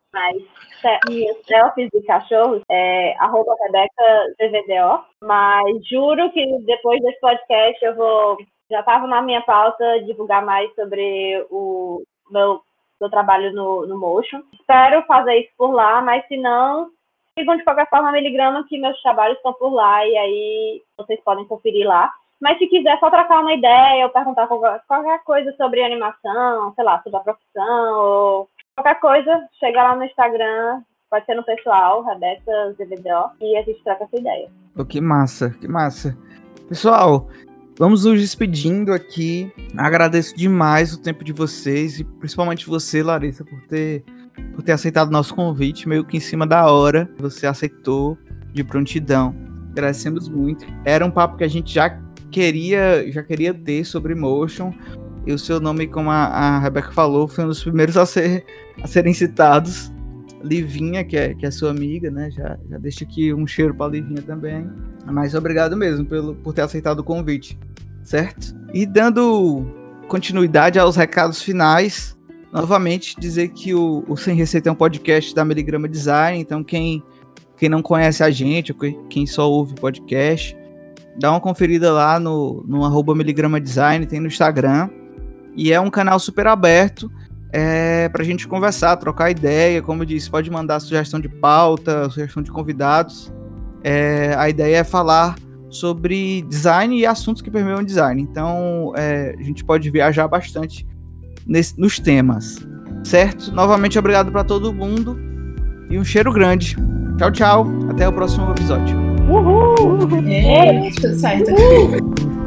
Minhas selfies de cachorros é arroba Rebeca Mas juro que depois desse podcast eu vou. Já estava na minha pauta divulgar mais sobre o meu, meu trabalho no, no Motion. Espero fazer isso por lá, mas se não, sigam de qualquer forma Miligrama, que meus trabalhos estão por lá e aí vocês podem conferir lá. Mas se quiser só trocar uma ideia ou perguntar qualquer coisa sobre animação, sei lá, sobre a profissão, ou qualquer coisa, chega lá no Instagram, pode ser no pessoal, Rebeca ZVDO, e a gente troca essa ideia. Oh, que massa, que massa. Pessoal, vamos nos despedindo aqui. Agradeço demais o tempo de vocês e principalmente você, Larissa, por ter, por ter aceitado nosso convite, meio que em cima da hora. Você aceitou de prontidão. Agradecemos muito. Era um papo que a gente já queria, já queria ter sobre motion. E o seu nome, como a, a Rebeca falou, foi um dos primeiros a, ser, a serem citados. Livinha, que é, que é sua amiga, né? Já, já deixo aqui um cheiro para Livinha também. Mas obrigado mesmo pelo, por ter aceitado o convite, certo? E dando continuidade aos recados finais, novamente dizer que o, o Sem Receita é um podcast da Miligrama Design, então quem, quem não conhece a gente, ou quem só ouve podcast, dá uma conferida lá no, no arroba miligrama design, tem no Instagram. E é um canal super aberto é, para a gente conversar, trocar ideia. Como eu disse, pode mandar sugestão de pauta, sugestão de convidados. É, a ideia é falar sobre design e assuntos que permeiam design. Então é, a gente pode viajar bastante nesse, nos temas. Certo? Novamente obrigado para todo mundo e um cheiro grande. Tchau, tchau. Até o próximo episódio. Uhul! É, tudo certo. Uhul.